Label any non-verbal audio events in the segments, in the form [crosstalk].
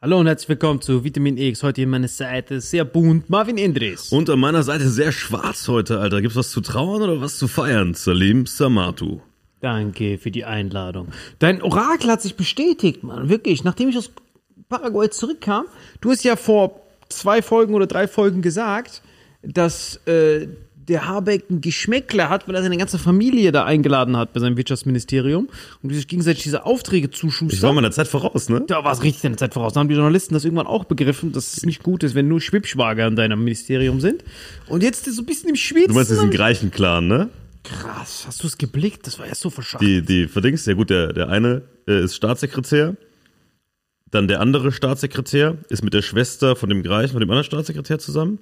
Hallo und herzlich willkommen zu Vitamin X. Heute hier meine Seite sehr bunt. Marvin Indres. Und an meiner Seite sehr schwarz heute, Alter. Gibt's was zu trauern oder was zu feiern? Salim Samatu. Danke für die Einladung. Dein Orakel hat sich bestätigt, Mann. Wirklich. Nachdem ich aus Paraguay zurückkam, du hast ja vor zwei Folgen oder drei Folgen gesagt, dass äh, der Habeck ein Geschmäckler hat, weil er seine ganze Familie da eingeladen hat bei seinem Wirtschaftsministerium und die sich gegenseitig diese Aufträge zuschustern. Ich war mal der Zeit voraus, ne? Da war es richtig in der Zeit voraus. Da haben die Journalisten das irgendwann auch begriffen, dass es nicht gut ist, wenn nur Schwippschwager in deinem Ministerium sind. Und jetzt ist so ein bisschen im Schwitzen. Du meinst diesen Greichen-Clan, ne? Krass, hast du es geblickt? Das war ja so verschafft. Die, die verdingst, ja gut, der, der eine äh, ist Staatssekretär, dann der andere Staatssekretär ist mit der Schwester von dem Greichen, von dem anderen Staatssekretär zusammen.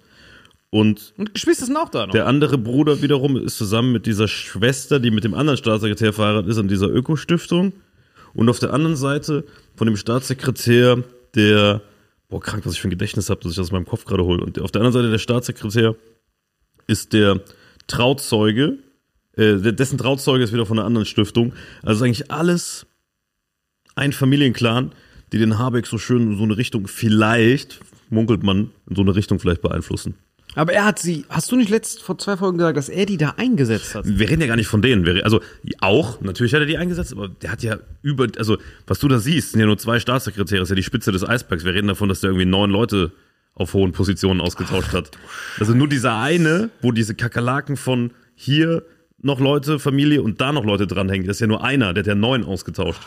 Und, Und Geschwister sind auch da noch. der andere Bruder wiederum ist zusammen mit dieser Schwester, die mit dem anderen Staatssekretär verheiratet ist, an dieser Ökostiftung. Und auf der anderen Seite von dem Staatssekretär, der, boah, krank, was ich für ein Gedächtnis habe, dass ich das aus meinem Kopf gerade hole. Und auf der anderen Seite der Staatssekretär ist der Trauzeuge, äh, dessen Trauzeuge ist wieder von einer anderen Stiftung. Also ist eigentlich alles ein Familienclan, die den Habeck so schön in so eine Richtung vielleicht, munkelt man, in so eine Richtung vielleicht beeinflussen. Aber er hat sie, hast du nicht letzt vor zwei Folgen gesagt, dass er die da eingesetzt hat? Wir reden ja gar nicht von denen. Wir, also auch, natürlich hat er die eingesetzt, aber der hat ja über, also was du da siehst, sind ja nur zwei Staatssekretäre, ist ja die Spitze des Eisbergs. Wir reden davon, dass der irgendwie neun Leute auf hohen Positionen ausgetauscht hat. Also nur dieser eine, wo diese Kakerlaken von hier noch Leute, Familie und da noch Leute dranhängen, das ist ja nur einer, der hat ja neun ausgetauscht.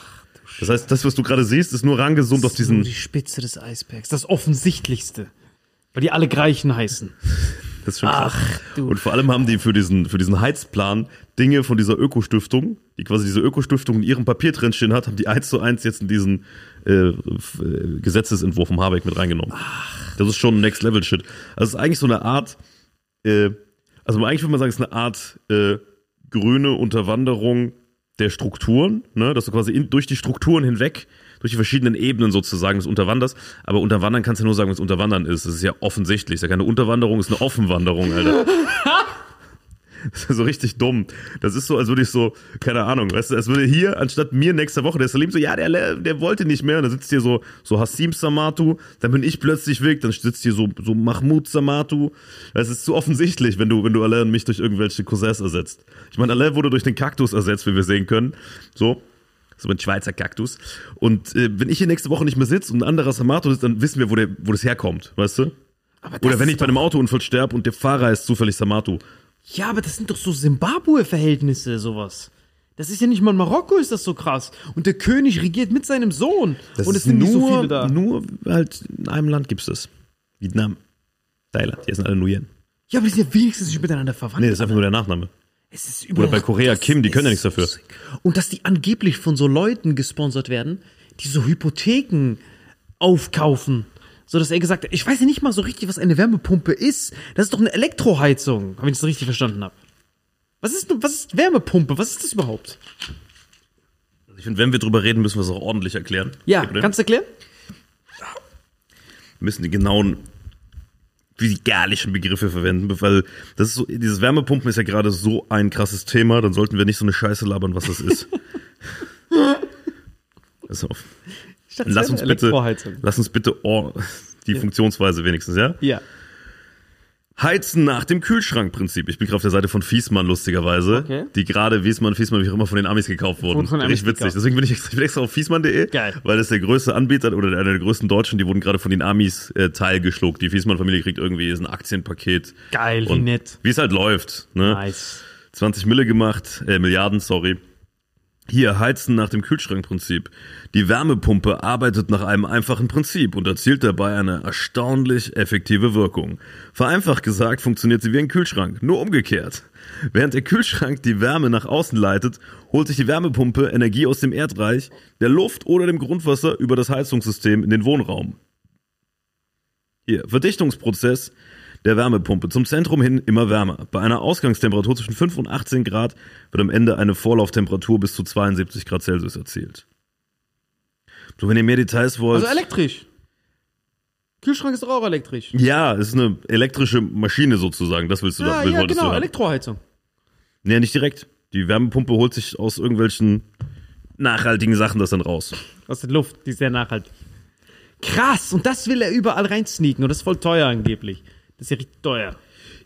Das heißt, das, was du gerade siehst, ist nur rangezoomt auf Nur diesen. die Spitze des Eisbergs, das Offensichtlichste. Weil die alle Greichen heißen. [laughs] Das ist schon krass. Ach, du Und vor allem haben die für diesen, für diesen Heizplan Dinge von dieser Ökostiftung, die quasi diese Ökostiftung in ihrem Papier drinstehen hat, haben die eins zu eins jetzt in diesen äh, äh, Gesetzesentwurf vom Habeck mit reingenommen. Das ist schon Next Level Shit. Also es ist eigentlich so eine Art, äh, also eigentlich würde man sagen, es ist eine Art äh, grüne Unterwanderung der Strukturen, ne? dass du quasi in, durch die Strukturen hinweg, durch die verschiedenen Ebenen sozusagen des Unterwanders, aber Unterwandern kannst du ja nur sagen, was Unterwandern ist. Das ist ja offensichtlich. Das ist ja keine Unterwanderung, es ist eine Offenwanderung, Alter. [laughs] Das ist ja so richtig dumm. Das ist so, als würde ich so, keine Ahnung, weißt du, als würde hier, anstatt mir nächste Woche, der Salim so, ja, der, der wollte nicht mehr, und dann sitzt hier so, so Hassim Samatu, dann bin ich plötzlich weg, dann sitzt hier so, so Mahmoud Samatu. Das ist zu offensichtlich, wenn du, wenn du Alain und mich durch irgendwelche Cousins ersetzt. Ich meine, Alain wurde durch den Kaktus ersetzt, wie wir sehen können. So. So ein Schweizer Kaktus. Und äh, wenn ich hier nächste Woche nicht mehr sitze und ein anderer Samato sitzt, dann wissen wir, wo, der, wo das herkommt, weißt du? Das Oder wenn ich bei einem Autounfall sterbe und der Fahrer ist zufällig Samato. Ja, aber das sind doch so Simbabwe-Verhältnisse, sowas. Das ist ja nicht mal in Marokko, ist das so krass. Und der König regiert mit seinem Sohn. und es sind nicht so viele da. Nur halt in einem Land gibt's das. Vietnam. Thailand. Hier sind alle Nguyen. Ja, aber die sind ja wenigstens nicht miteinander verwandt. Nee, das ist einfach nur der Nachname. Es ist Oder bei Korea Kim, die können ja nichts dafür. Und dass die angeblich von so Leuten gesponsert werden, die so Hypotheken aufkaufen. So dass er gesagt hat, ich weiß ja nicht mal so richtig, was eine Wärmepumpe ist. Das ist doch eine Elektroheizung, wenn ich das richtig verstanden habe. Was ist, was ist Wärmepumpe? Was ist das überhaupt? Ich finde, wenn wir drüber reden, müssen wir es auch ordentlich erklären. Ja, kannst du erklären? Wir müssen die genauen physikalischen Begriffe verwenden, weil das ist so, dieses Wärmepumpen ist ja gerade so ein krasses Thema, dann sollten wir nicht so eine Scheiße labern, was das ist. [laughs] Pass auf. Dachte, Lass uns bitte, lass uns bitte or die Funktionsweise wenigstens, ja? Ja. Heizen nach dem Kühlschrankprinzip. Ich bin gerade auf der Seite von Fiesmann, lustigerweise. Okay. Die gerade Wiesmann, Fiesmann, wie auch immer von den Amis gekauft wurden. Von Amis Richtig witzig. gekauft. Deswegen bin ich extra, ich bin extra auf fiesmann.de. Weil das der größte Anbieter oder einer der größten Deutschen, die wurden gerade von den Amis äh, teilgeschluckt. Die Fiesmann-Familie kriegt irgendwie ein Aktienpaket. Geil, wie nett. Wie es halt läuft. Ne? Nice. 20 Mille gemacht, äh, Milliarden, sorry. Hier heizen nach dem Kühlschrankprinzip. Die Wärmepumpe arbeitet nach einem einfachen Prinzip und erzielt dabei eine erstaunlich effektive Wirkung. Vereinfacht gesagt funktioniert sie wie ein Kühlschrank, nur umgekehrt. Während der Kühlschrank die Wärme nach außen leitet, holt sich die Wärmepumpe Energie aus dem Erdreich, der Luft oder dem Grundwasser über das Heizungssystem in den Wohnraum. Hier, Verdichtungsprozess der Wärmepumpe. Zum Zentrum hin immer wärmer. Bei einer Ausgangstemperatur zwischen 5 und 18 Grad wird am Ende eine Vorlauftemperatur bis zu 72 Grad Celsius erzielt. So, wenn ihr mehr Details wollt. Also elektrisch. Kühlschrank ist doch auch elektrisch. ja, es ist eine elektrische Maschine sozusagen. Das willst du Ja, da, will, ja, genau. Elektroheizung. Nee, nicht direkt. Die Wärmepumpe holt sich aus irgendwelchen nachhaltigen Sachen das dann raus. Aus der Luft, die ist sehr nachhaltig. Krass, und das will er überall reinsneaken und das ist voll teuer angeblich. Das ist ja richtig teuer.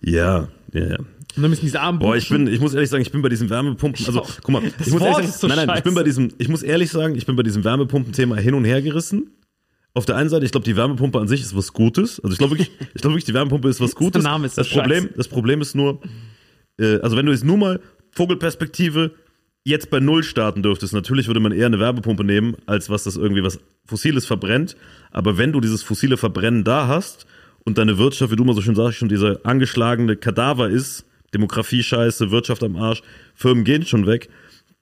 Ja, ja, ja. Und dann müssen diese armen Boah, ich bin, ich muss ehrlich sagen, ich bin bei diesem Wärmepumpen, also guck mal, Das ich muss Wort ehrlich ist so sagen, nein, nein, ich bin bei diesem, ich muss ehrlich sagen, ich bin bei diesem Wärmepumpen-Thema hin und her gerissen. Auf der einen Seite, ich glaube, die Wärmepumpe an sich ist was Gutes. Also ich glaube wirklich, ich glaube wirklich, die Wärmepumpe ist was Gutes. Name ist das Problem, scheiße. das Problem ist nur, äh, also wenn du jetzt nur mal Vogelperspektive jetzt bei Null starten dürftest, natürlich würde man eher eine Wärmepumpe nehmen, als was das irgendwie was Fossiles verbrennt. Aber wenn du dieses fossile Verbrennen da hast und deine Wirtschaft, wie du mal so schön sagst, schon dieser angeschlagene Kadaver ist, Demografie scheiße, Wirtschaft am Arsch, Firmen gehen schon weg,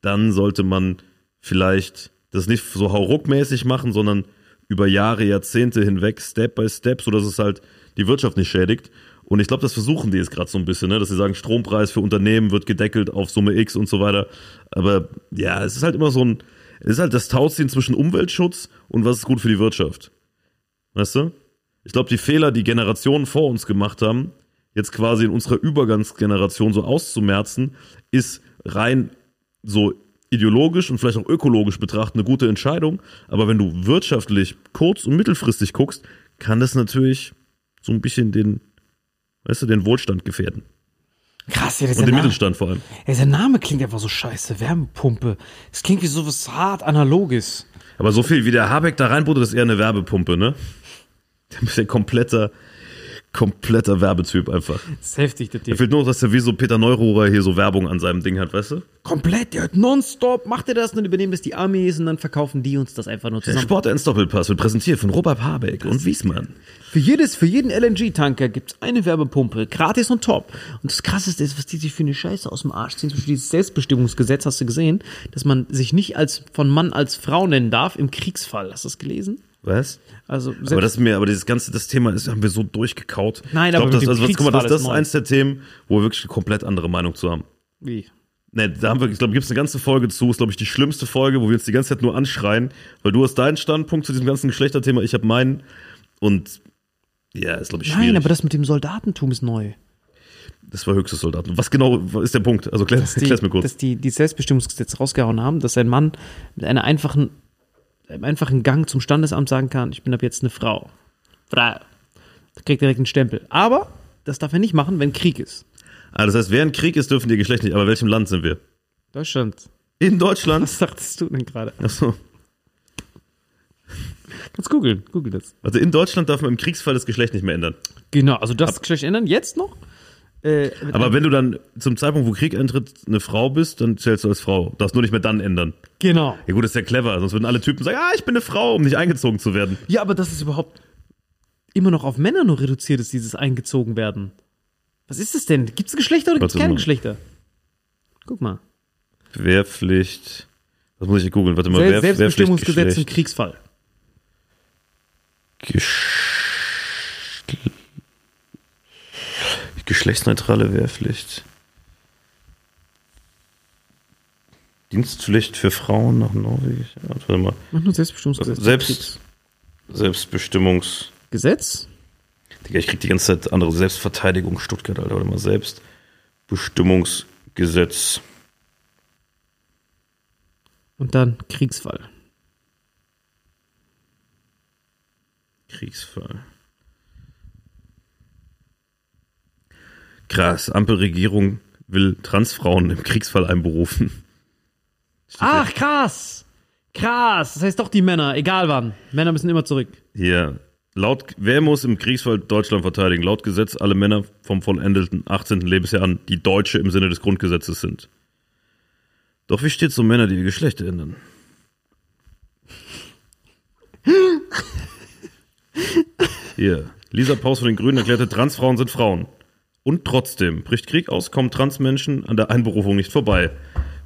dann sollte man vielleicht das nicht so hauruckmäßig machen, sondern über Jahre, Jahrzehnte hinweg, Step by Step, sodass es halt die Wirtschaft nicht schädigt. Und ich glaube, das versuchen die jetzt gerade so ein bisschen, ne? dass sie sagen, Strompreis für Unternehmen wird gedeckelt auf Summe X und so weiter. Aber ja, es ist halt immer so ein, es ist halt das Tauziehen zwischen Umweltschutz und was ist gut für die Wirtschaft. Weißt du? Ich glaube, die Fehler, die Generationen vor uns gemacht haben, jetzt quasi in unserer Übergangsgeneration so auszumerzen, ist rein so ideologisch und vielleicht auch ökologisch betrachtet eine gute Entscheidung. Aber wenn du wirtschaftlich kurz- und mittelfristig guckst, kann das natürlich so ein bisschen den, weißt du, den Wohlstand gefährden. Krass, ja, Und dieser den Name, Mittelstand vor allem. ja, dieser Name klingt einfach so scheiße. Wärmepumpe. Das klingt wie so was hart Analoges. Aber so viel wie der Habeck da reinbuddelt, ist eher eine Werbepumpe, ne? [laughs] Der ist ja kompletter, kompletter Werbetyp einfach. Das ist heftig, der Da Typ. fehlt nur dass er wie so Peter Neururer hier so Werbung an seinem Ding hat, weißt du? Komplett, der hat nonstop, macht er das und dann übernehmen das die Armees und dann verkaufen die uns das einfach nur Der zusammen. Sport 1 Doppelpass wird präsentiert von Robert Habeck und Wiesmann. Für jedes, für jeden LNG-Tanker gibt's eine Werbepumpe, gratis und top. Und das krasseste ist, was die sich für eine Scheiße aus dem Arsch ziehen. Zum Beispiel dieses Selbstbestimmungsgesetz, hast du gesehen, dass man sich nicht als, von Mann als Frau nennen darf im Kriegsfall. Hast du das gelesen? Was? Also, Aber das ist mir, aber dieses ganze, das Thema ist, haben wir so durchgekaut. Nein, ich glaub, aber das, also, was- guck mal, das, das ist eins der Themen, wo wir wirklich eine komplett andere Meinung zu haben. wie? Ne, da haben wir, ich glaube, gibt es eine ganze Folge zu, ist, glaube ich, die schlimmste Folge, wo wir uns die ganze Zeit nur anschreien, weil du hast deinen Standpunkt zu diesem ganzen Geschlechterthema, ich habe meinen. Und ja, ist, glaube ich, schwierig. Nein, aber das mit dem Soldatentum ist neu. das war höchstes Soldaten. Was genau ist der Punkt? Also klär, Dass [laughs] die, klär's mir kurz. dass die, die Selbstbestimmungsgesetz rausgehauen haben, dass ein Mann mit einer einfachen, einem einfachen Gang zum Standesamt sagen kann, ich bin ab jetzt eine Frau. Frau. Da kriegt direkt einen Stempel. Aber das darf er nicht machen, wenn Krieg ist. Ah, das heißt, während Krieg ist, dürfen die Geschlechter nicht. Aber in welchem Land sind wir? Deutschland. In Deutschland? Was sagtest du denn gerade? Achso. Kannst googeln. Google das. Also in Deutschland darf man im Kriegsfall das Geschlecht nicht mehr ändern. Genau, also das Geschlecht ändern jetzt noch. Äh, Aber wenn du dann zum Zeitpunkt, wo Krieg eintritt, eine Frau bist, dann zählst du als Frau. Darfst nur nicht mehr dann ändern. genau. Ja gut, das ist ja clever. Sonst würden alle Typen sagen, ah, ich bin eine Frau, um nicht eingezogen zu werden. Ja, aber das ist überhaupt immer noch auf Männer nur reduziert ist, dieses eingezogen werden. Was ist es denn? Gibt es Geschlechter oder gibt es keine mal. Geschlechter? Guck mal. Wehrpflicht. Was muss ich googeln? Warte mal, Sel Wehr, Selbstbestimmungsgesetz im Kriegsfall. Geschlecht. Geschlechtsneutrale Wehrpflicht. Dienstpflicht für Frauen nach Norwegen. Warte mal. Mach nur Selbstbestimmungsgesetz. im Selbst, Kriegs- Selbstbestimmungs. Gesetz? Digga, ich krieg die ganze Zeit andere Selbstverteidigung Stuttgart, Alter. Warte mal, Selbstbestimmungsgesetz. Und dann Kriegsfall. Kriegsfall. Krass, Ampelregierung will Transfrauen im Kriegsfall einberufen. Ach, krass. Krass. Das heißt doch die Männer, egal wann. Männer müssen immer zurück. Hier, laut, wer muss im Kriegsfall Deutschland verteidigen? Laut Gesetz alle Männer vom vollendeten 18. Lebensjahr an, die Deutsche im Sinne des Grundgesetzes sind. Doch wie steht so Männer, die ihr Geschlecht ändern? [laughs] Hier, Lisa Paus von den Grünen erklärte, Transfrauen sind Frauen. Und trotzdem, bricht Krieg aus, kommen Transmenschen an der Einberufung nicht vorbei.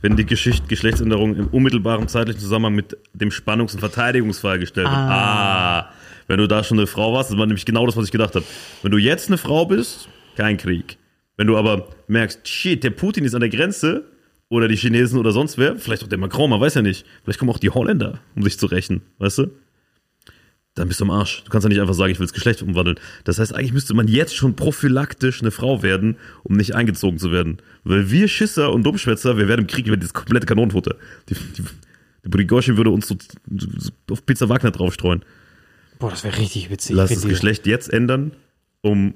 Wenn die Geschicht Geschlechtsänderung im unmittelbaren zeitlichen Zusammenhang mit dem Spannungs- und Verteidigungsfall gestellt wird. Ah. Wenn du da schon eine Frau warst, das war nämlich genau das, was ich gedacht habe. Wenn du jetzt eine Frau bist, kein Krieg. Wenn du aber merkst, shit, der Putin ist an der Grenze, oder die Chinesen oder sonst wer, vielleicht auch der Macron, man weiß ja nicht. Vielleicht kommen auch die Holländer, um sich zu rächen, weißt du? Dann bist du am Arsch. Du kannst ja nicht einfach sagen, ich will das Geschlecht umwandeln. Das heißt, eigentlich müsste man jetzt schon prophylaktisch eine Frau werden, um nicht eingezogen zu werden. Weil wir Schisser und Dummschwätzer, wir werden im Krieg, werden das komplette Kanonenfutter. Die, die, die Prigozhin würde uns so, so auf Pizza Wagner draufstreuen. Boah, das wäre richtig witzig. Lass das die- Geschlecht jetzt ändern, um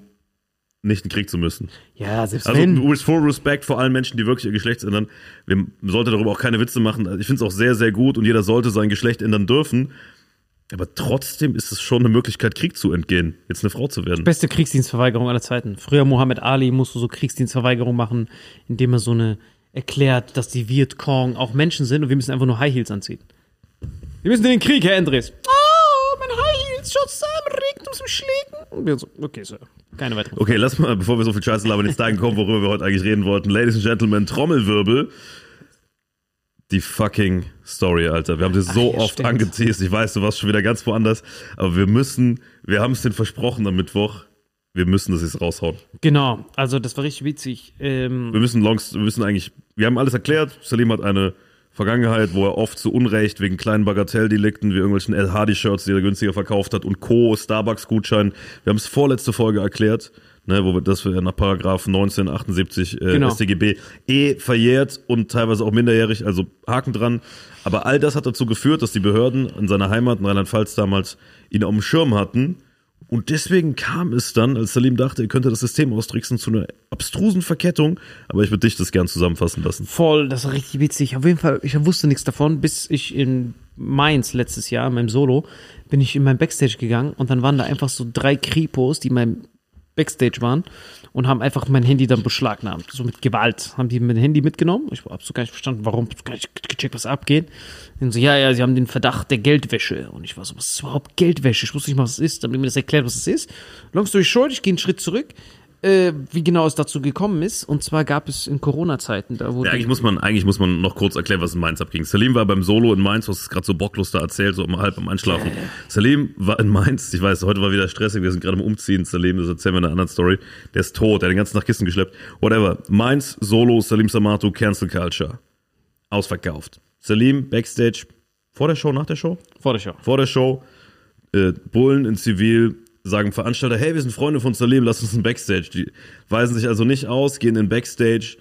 nicht in den Krieg zu müssen. Ja, selbst Also wenn. with full respect vor allen Menschen, die wirklich ihr Geschlecht ändern. Wir sollten darüber auch keine Witze machen. Also Ich finde es auch sehr, sehr gut und jeder sollte sein Geschlecht ändern dürfen. Aber trotzdem ist es schon eine Möglichkeit, Krieg zu entgehen, jetzt eine Frau zu werden. Beste Kriegsdienstverweigerung aller Zeiten. Früher Muhammad Ali musste so Kriegsdienstverweigerung machen, indem er so eine erklärt, dass die Vietcong auch Menschen sind und wir müssen einfach nur High Heels anziehen. Wir müssen in den Krieg, Herr Endres. Oh, mein High Heels schaut zusammen, regt uns im Schlägen. Okay, Sir. Keine weitere. Okay, lass mal, bevor wir so viel Scheiße labern, jetzt dahin kommen, worüber wir heute eigentlich reden wollten. Ladies and Gentlemen, Trommelwirbel. Die fucking Story, Alter. Wir haben sie so Ach oft stimmt. angeteased. Ich weiß, du warst schon wieder ganz woanders. Aber wir müssen, wir haben es den versprochen am Mittwoch. Wir müssen das jetzt raushauen. Genau, also das war richtig witzig. Ähm, Wir müssen Longs, wir müssen eigentlich, wir haben alles erklärt. Salim hat eine Vergangenheit, wo er oft zu Unrecht wegen kleinen Bagatelldelikten wie irgendwelchen El Hardy-Shirts, die er günstiger verkauft hat und Co., Starbucks-Gutschein. Wir haben es vorletzte Folge erklärt, ne, wo wir das wir nach Paragraph 1978 äh, Genau. StGB eh verjährt und teilweise auch minderjährig, also Haken dran. Aber all das hat dazu geführt, dass die Behörden in seiner Heimat in Rheinland-Pfalz damals ihn auf dem Schirm hatten. Und deswegen kam es dann, als Salim dachte, er könnte das System austricksen, zu einer abstrusen Verkettung. Aber ich würde dich das gern zusammenfassen lassen. voll, das war richtig witzig. Auf jeden Fall, ich wusste nichts davon, bis ich in Mainz letztes Jahr, in meinem Solo, bin ich in mein Backstage gegangen und dann waren da einfach so drei Kripos, die in meinem Backstage waren und haben einfach mein Handy dann beschlagnahmt. So mit Gewalt. Haben die mein Handy mitgenommen. Ich habe so gar nicht verstanden, warum, hab gar nicht gecheckt, was abgeht. Und so, ja, ja, sie haben den Verdacht der Geldwäsche. Und ich war so, was ist überhaupt Geldwäsche? Ich wusste nicht mal, was es ist. Dann haben die mir das erklärt, was es ist. Long story short, ich gehe einen Schritt zurück. Äh, wie genau es dazu gekommen ist. Und zwar gab es in Corona-Zeiten, da wurde Ja, eigentlich muss man, eigentlich muss man noch kurz erklären, was in Mainz abging. Salim war beim Solo in Mainz, was es gerade so bocklos da erzählt, so um halb am Einschlafen. Salim war in Mainz, ich weiß, heute war wieder stressig, wir sind gerade im Umziehen. Salim, das erzählen wir in einer anderen Story. Der ist tot, der hat den ganzen Tag Kisten geschleppt. Whatever. Mainz, Solo, Salim Samato, Cancel Culture. Ausverkauft. Salim, Backstage, vor der Show, nach der Show? vor der Show. vor der Show, äh, Bullen in Zivil sagen Veranstalter, hey, wir sind Freunde von Salim, lass uns ein Backstage. Die weisen sich also nicht aus, gehen in Backstage,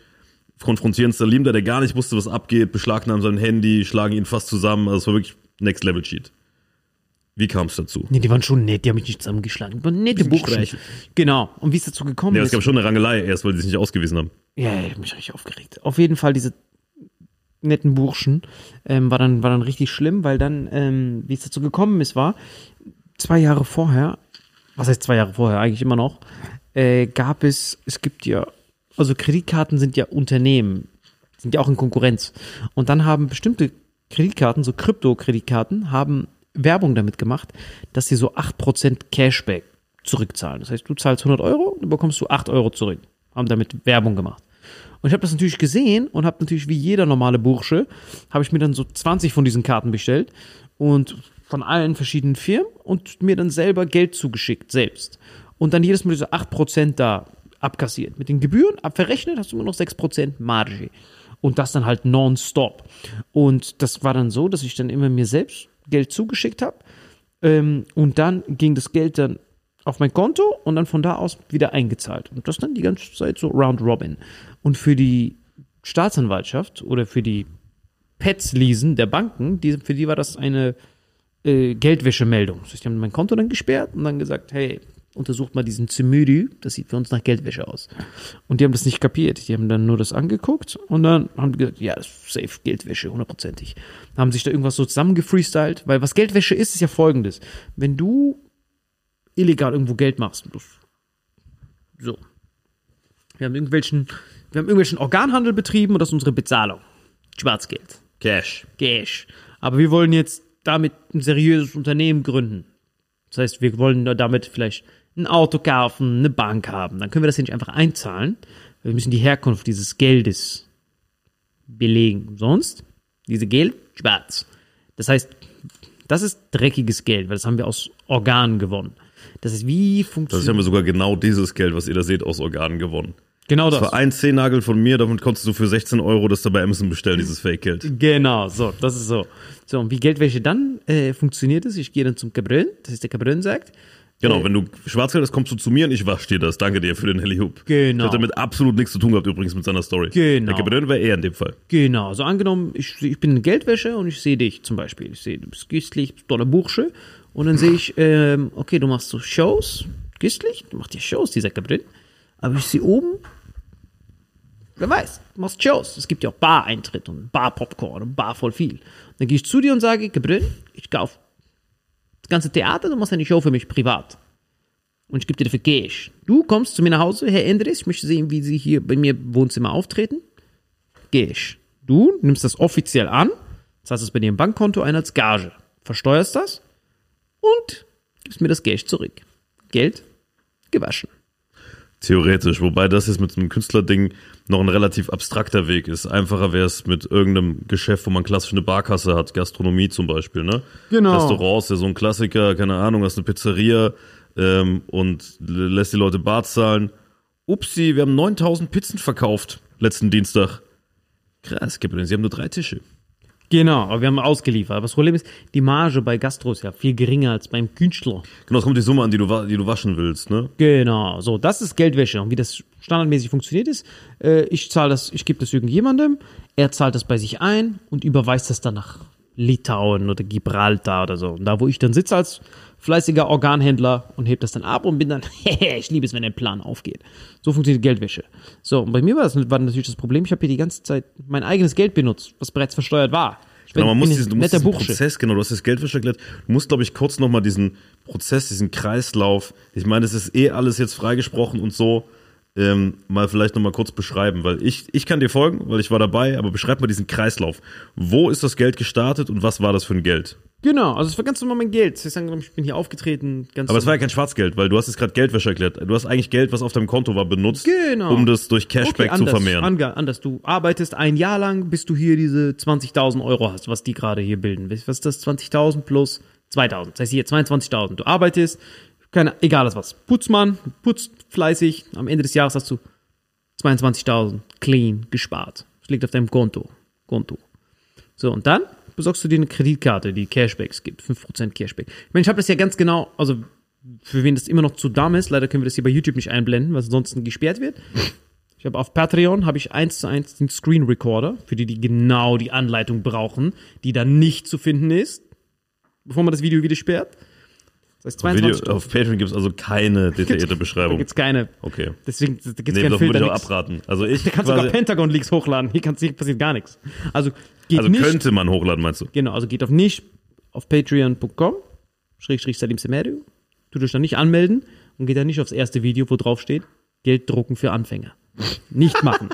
konfrontieren Salim, der, der gar nicht wusste, was abgeht, beschlagnahmen sein Handy, schlagen ihn fast zusammen. Also es war wirklich Next Level Cheat. Wie kam es dazu? Nee, die waren schon nett, die haben mich nicht zusammengeschlagen. Die waren nette Burschen. Genau. Und wie es dazu gekommen Ja, es ist. gab schon eine Rangelei erst, weil die sich nicht ausgewiesen haben. Ja, ja, ich hab mich richtig aufgeregt. Auf jeden Fall diese netten Burschen ähm, war dann war dann richtig schlimm, weil dann ähm, wie es dazu gekommen ist war zwei Jahre vorher, was heißt zwei Jahre vorher eigentlich immer noch, äh, gab es es gibt ja also Kreditkarten sind ja Unternehmen sind ja auch in Konkurrenz und dann haben bestimmte Kreditkarten so Krypto-Kreditkarten haben Werbung damit gemacht, dass sie so 8% Cashback zurückzahlen. Das heißt, du zahlst 100 Euro, dann bekommst du 8 Euro zurück. Haben damit Werbung gemacht. Und ich habe das natürlich gesehen und habe natürlich wie jeder normale Bursche, habe ich mir dann so 20 von diesen Karten bestellt und von allen verschiedenen Firmen und mir dann selber Geld zugeschickt, selbst. Und dann jedes Mal diese 8% da abkassiert. Mit den Gebühren abverrechnet hast du immer noch 6% Marge. Und das dann halt nonstop. Und das war dann so, dass ich dann immer mir selbst Geld zugeschickt habe. Ähm, und dann ging das Geld dann auf mein Konto und dann von da aus wieder eingezahlt. Und das dann die ganze Zeit so round robin. Und für die Staatsanwaltschaft oder für die Pets-Leasen der Banken, die, für die war das eine äh, Geldwäschemeldung. Das heißt, die haben mein Konto dann gesperrt und dann gesagt, hey, untersucht mal diesen Zimüdi, das sieht für uns nach Geldwäsche aus. Und die haben das nicht kapiert. Die haben dann nur das angeguckt und dann haben die gesagt, ja, das ist safe Geldwäsche, hundertprozentig. Haben sich da irgendwas so zusammengefreestylt, weil was Geldwäsche ist, ist ja folgendes. Wenn du illegal irgendwo Geld machst, so. Wir haben irgendwelchen, wir haben irgendwelchen Organhandel betrieben und das ist unsere Bezahlung. Schwarzgeld. Cash. Cash. Aber wir wollen jetzt damit ein seriöses Unternehmen gründen. Das heißt, wir wollen da damit vielleicht ein Auto kaufen, eine Bank haben. Dann können wir das ja nicht einfach einzahlen. Wir müssen die Herkunft dieses Geldes belegen. Sonst, diese Geld, schwarz. Das heißt, das ist dreckiges Geld, weil das haben wir aus Organen gewonnen. Das ist wie Das funktioniert. haben wir sogar genau dieses Geld, was ihr da seht, aus Organen gewonnen. Genau Das das. war ein Zehennagel von mir, damit konntest du für 16 Euro das da bei Amazon bestellen, dieses Fake-Geld. Genau, so, das ist so. So, und wie Geldwäsche dann äh, funktioniert ist, ich gehe dann zum Cabrön, das ist der Cabrön sagt, Genau, wenn du Schwarzgeld hast, kommst du zu mir und ich wasch dir das. Danke dir für den Heli-Hoop. Genau. Das hat damit absolut nichts zu tun gehabt übrigens mit seiner Story. Genau. Der Gabriel wäre er in dem Fall. Genau, so angenommen, ich, ich bin ein Geldwäscher und ich sehe dich zum Beispiel. Ich sehe, du bist güstlich, bist toller Bursche Und dann sehe ich, ähm, okay, du machst so Shows, güstlich, du machst ja Shows, die Säcke drin. Aber ich sehe oben, wer weiß, du machst Shows. Es gibt ja auch Bar-Eintritt und Bar-Popcorn und Bar voll viel. Dann gehe ich zu dir und sage, Gabriel, ich kauf das ganze Theater, du machst eine Show für mich privat. Und ich gebe dir dafür Cash. Du kommst zu mir nach Hause, Herr Endres, ich möchte sehen, wie Sie hier bei mir im Wohnzimmer auftreten. Cash. Du nimmst das offiziell an, zahlst es bei dir im Bankkonto ein als Gage, versteuerst das und gibst mir das Cash zurück. Geld gewaschen. Theoretisch, wobei das jetzt mit einem Künstlerding noch ein relativ abstrakter Weg ist. Einfacher wäre es mit irgendeinem Geschäft, wo man klassisch eine Barkasse hat, Gastronomie zum Beispiel, ne? Genau. Restaurants, ja so ein Klassiker, keine Ahnung, hast eine Pizzeria ähm, und lässt die Leute Bar zahlen. Upsi, wir haben 9000 Pizzen verkauft letzten Dienstag. Krass, Gabriel, sie haben nur drei Tische. Genau, aber wir haben ausgeliefert. Aber das Problem ist, die Marge bei Gastro ist ja viel geringer als beim Künstler. Genau, es kommt die Summe an, die du, die du waschen willst, ne? Genau, so, das ist Geldwäsche. Und wie das standardmäßig funktioniert ist, äh, ich zahle das, ich gebe das irgendjemandem, er zahlt das bei sich ein und überweist das dann nach Litauen oder Gibraltar oder so. Und da, wo ich dann sitze als fleißiger Organhändler und heb das dann ab und bin dann, [laughs] ich liebe es, wenn ein Plan aufgeht. So funktioniert Geldwäsche. So, und bei mir war das war natürlich das Problem, ich habe hier die ganze Zeit mein eigenes Geld benutzt, was bereits versteuert war. Ich Genau, man muss diesen, du ein musst diesen. Prozess, genau, du hast das Geldwäsche erklärt. Du musst, glaube ich, kurz nochmal diesen Prozess, diesen Kreislauf, ich meine, es ist eh alles jetzt freigesprochen und so, ähm, mal vielleicht nochmal kurz beschreiben, weil ich, ich kann dir folgen, weil ich war dabei, aber beschreib mal diesen Kreislauf. Wo ist das Geld gestartet und was war das für ein Geld? Genau, also es war ganz normal mein Geld. Ich sagen, ich bin hier aufgetreten, ganz Aber es war ja kein Schwarzgeld, weil du hast jetzt gerade Geldwäsche erklärt. Du hast eigentlich Geld, was auf deinem Konto war, benutzt, Genau. um das durch Cashback zu anders, vermehren. Anga- anders. Du arbeitest ein Jahr lang, bis du hier diese 20.000 Euro hast, was die gerade hier bilden. Was ist das? 20.000 plus 2.000. Das heißt hier 22.000. Du arbeitest, keine, egal was. Putzmann, putzt fleißig. Am Ende des Jahres hast du 22.000 clean gespart. Das liegt auf deinem Konto. Konto. So, und dann besorgst du dir eine Kreditkarte, die Cashbacks gibt. 5% Cashback. Ich meine, ich habe das ja ganz genau, also für wen das immer noch zu dumm ist, leider können wir das hier bei YouTube nicht einblenden, was ansonsten gesperrt wird. Ich habe auf Patreon habe ich eins zu eins den Screen Recorder, für die, die genau die Anleitung brauchen, die da nicht zu finden ist, bevor man das Video wieder sperrt. Das heißt Video, 22 auf Patreon gibt es also keine detaillierte Da Beschreibung. gibt's keine. Okay. Deswegen da gibt's Nee, keinen würde Filter. ich auch nix. abraten. Also [laughs] ich Da kannst du sogar quasi, Pentagon Leaks hochladen. Hier, kannst, hier passiert gar nichts. Also geht also nicht. könnte man hochladen, meinst du? Genau, also geht auf nicht auf patreon.com, schrägstrich Salim Semerio, tut euch dann nicht anmelden und geht dann nicht aufs erste Video, wo drauf steht, Geld drucken für Anfänger. Nicht machen.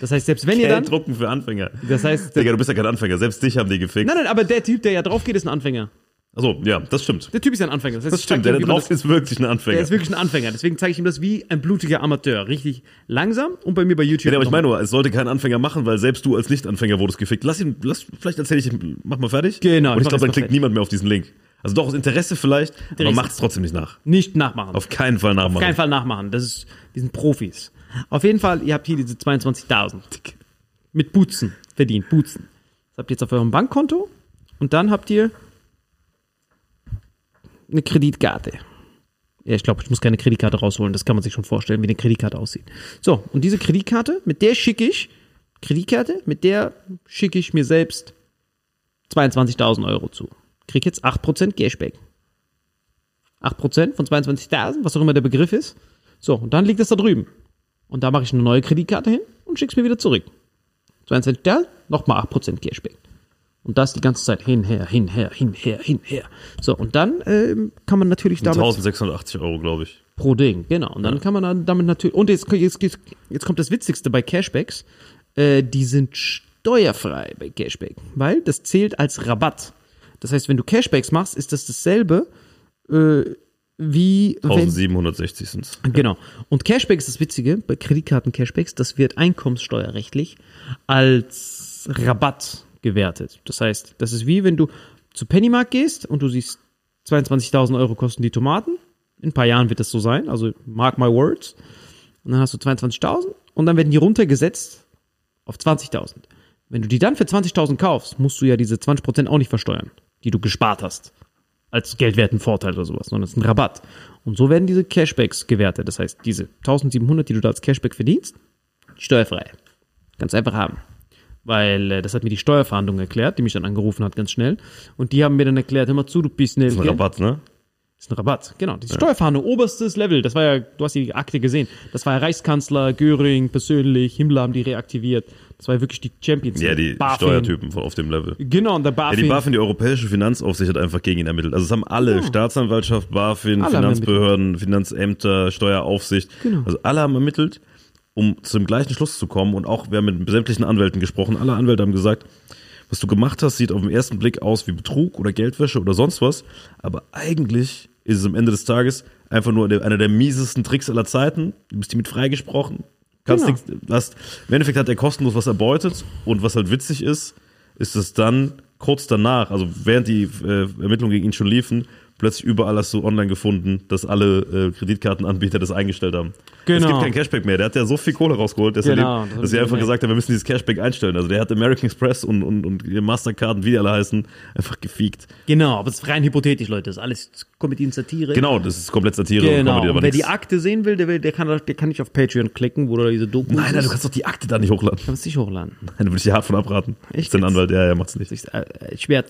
Das heißt, selbst wenn ihr dann, Geld drucken für Anfänger. das heißt, Digga, du bist ja kein Anfänger. Selbst dich haben die gefickt. nein, nein, aber der Typ, der ja drauf geht, ist ein Anfänger. Achso, ja, das stimmt. Der Typ ist ja ein Anfänger. Das, heißt, Das stimmt. Der ihm, da drauf ist wirklich ein Anfänger. der ist wirklich ein Anfänger. Deswegen zeige ich ihm das wie ein blutiger Amateur. Richtig langsam und bei mir bei YouTube. Ja, aber ich meine nur, es sollte kein Anfänger machen, weil selbst du als Nicht-Anfänger wurdest gefickt. Lass ihn, lass, vielleicht erzähle ich, mach mal fertig. Genau, Und ich glaube, dann klickt fertig. niemand mehr auf diesen Link. Also doch aus Interesse vielleicht, aber Direkt. macht's trotzdem nicht nach. nicht nachmachen. Auf keinen Fall nachmachen. Auf keinen Fall nachmachen. Das ist, die sind Profis. Auf jeden Fall, ihr habt hier diese 22.000 mit Putzen verdient. Putzen. Das habt ihr jetzt auf eurem Bankkonto und dann habt ihr eine Kreditkarte. Ja, ich glaube, ich muss keine Kreditkarte rausholen. Das kann man sich schon vorstellen, wie eine Kreditkarte aussieht. So, und diese Kreditkarte, mit der schicke ich, Kreditkarte, mit der schicke ich mir selbst 22.000 Euro zu. Krieg jetzt 8% Cashback. 8% von 22.000, was auch immer der Begriff ist. So, und dann liegt es da drüben. Und da mache ich eine neue Kreditkarte hin und schick's mir wieder zurück. 22.000, nochmal 8% Cashback. Und das die ganze Zeit hinher, hinher, hinher, hinher. So, und dann ähm, kann man natürlich damit 1680 Euro, glaube ich. pro Ding, genau. Und dann kann man dann damit natürlich. Und jetzt, jetzt, jetzt, kommt das Witzigste bei Cashbacks. Äh, die sind steuerfrei bei Cashback, weil das zählt als Rabatt. Das heißt, wenn du Cashbacks machst, ist das dasselbe äh, wie wenn, 1760 sind's. Genau. Und Cashback ist das Witzige, bei Kreditkarten-Cashbacks, das wird einkommenssteuerrechtlich als Rabatt gewertet. Das heißt, das ist wie wenn du zu Pennymark gehst und du siehst, 22.000 Euro kosten die Tomaten. In ein paar Jahren wird das so sein, also mark my words. Und dann hast du 22.000 und dann werden die runtergesetzt auf 20.000. Wenn du die dann für 20.000 kaufst, musst du ja diese 20% auch nicht versteuern, die du gespart hast als geldwerten Vorteil oder sowas, sondern es ist ein Rabatt. Und so werden diese Cashbacks gewertet. Das heißt, diese 1700, die du da als Cashback verdienst, steuerfrei. Ganz einfach haben. Weil äh, das hat mir die Steuerverhandlung erklärt, die mich dann angerufen hat, ganz schnell. Und die haben mir dann erklärt, hör mal zu, du bist schnell. Das ist ein Rabatt, ne? Das ist ein Rabatt, genau. Die Steuerverhandlung, oberstes Level. Das war ja, du hast die Akte gesehen. Das war ja Reichskanzler, Göring persönlich, Himmler haben die reaktiviert. Das war ja wirklich die Champions. Ja, die BaFin. Steuertypen auf dem Level. Genau, und der Ja, BaFin. die BaFin, die Europäische Finanzaufsicht, hat einfach gegen ihn ermittelt. Also es haben alle, Staatsanwaltschaft, BaFin, Alle Finanzbehörden, Finanzämter, Steueraufsicht, Genau. also alle haben ermittelt, um zum gleichen Schluss zu kommen. Und auch, wir haben mit sämtlichen Anwälten gesprochen, alle Anwälte haben gesagt, was du gemacht hast, sieht auf den ersten Blick aus wie Betrug oder Geldwäsche oder sonst was, aber eigentlich ist es am Ende des Tages einfach nur einer der miesesten Tricks aller Zeiten. Du bist hiermit freigesprochen. Kannst Genau. nichts, hast, Im Endeffekt hat er kostenlos was erbeutet und was halt witzig ist, ist es dann kurz danach, also während die äh, Ermittlungen gegen ihn schon liefen, plötzlich überall hast du online gefunden, dass alle äh, Kreditkartenanbieter das eingestellt haben. Es Genau. gibt kein Cashback mehr. Der hat ja so viel Kohle rausgeholt, dass, Genau, er, dass ich er einfach gesagt hat, wir müssen dieses Cashback einstellen. Also der hat American Express und, und, und Mastercard und wie die alle heißen, einfach gefiegt. Genau, aber es ist rein hypothetisch, Leute. Das ist alles Comedy und Satire. Genau, das ist komplett Satire und Genau. Aber und wer nichts. die Akte sehen will, der, will der, kann, der kann nicht auf Patreon klicken, wo da diese Doku Nein, nein, du kannst doch die Akte da nicht hochladen. kannst nicht hochladen. [laughs] Nein, da würde ich dir hart von abraten. Dein jetzt? Anwalt, ja, ja, macht's nicht. Ich, äh, äh, schwer.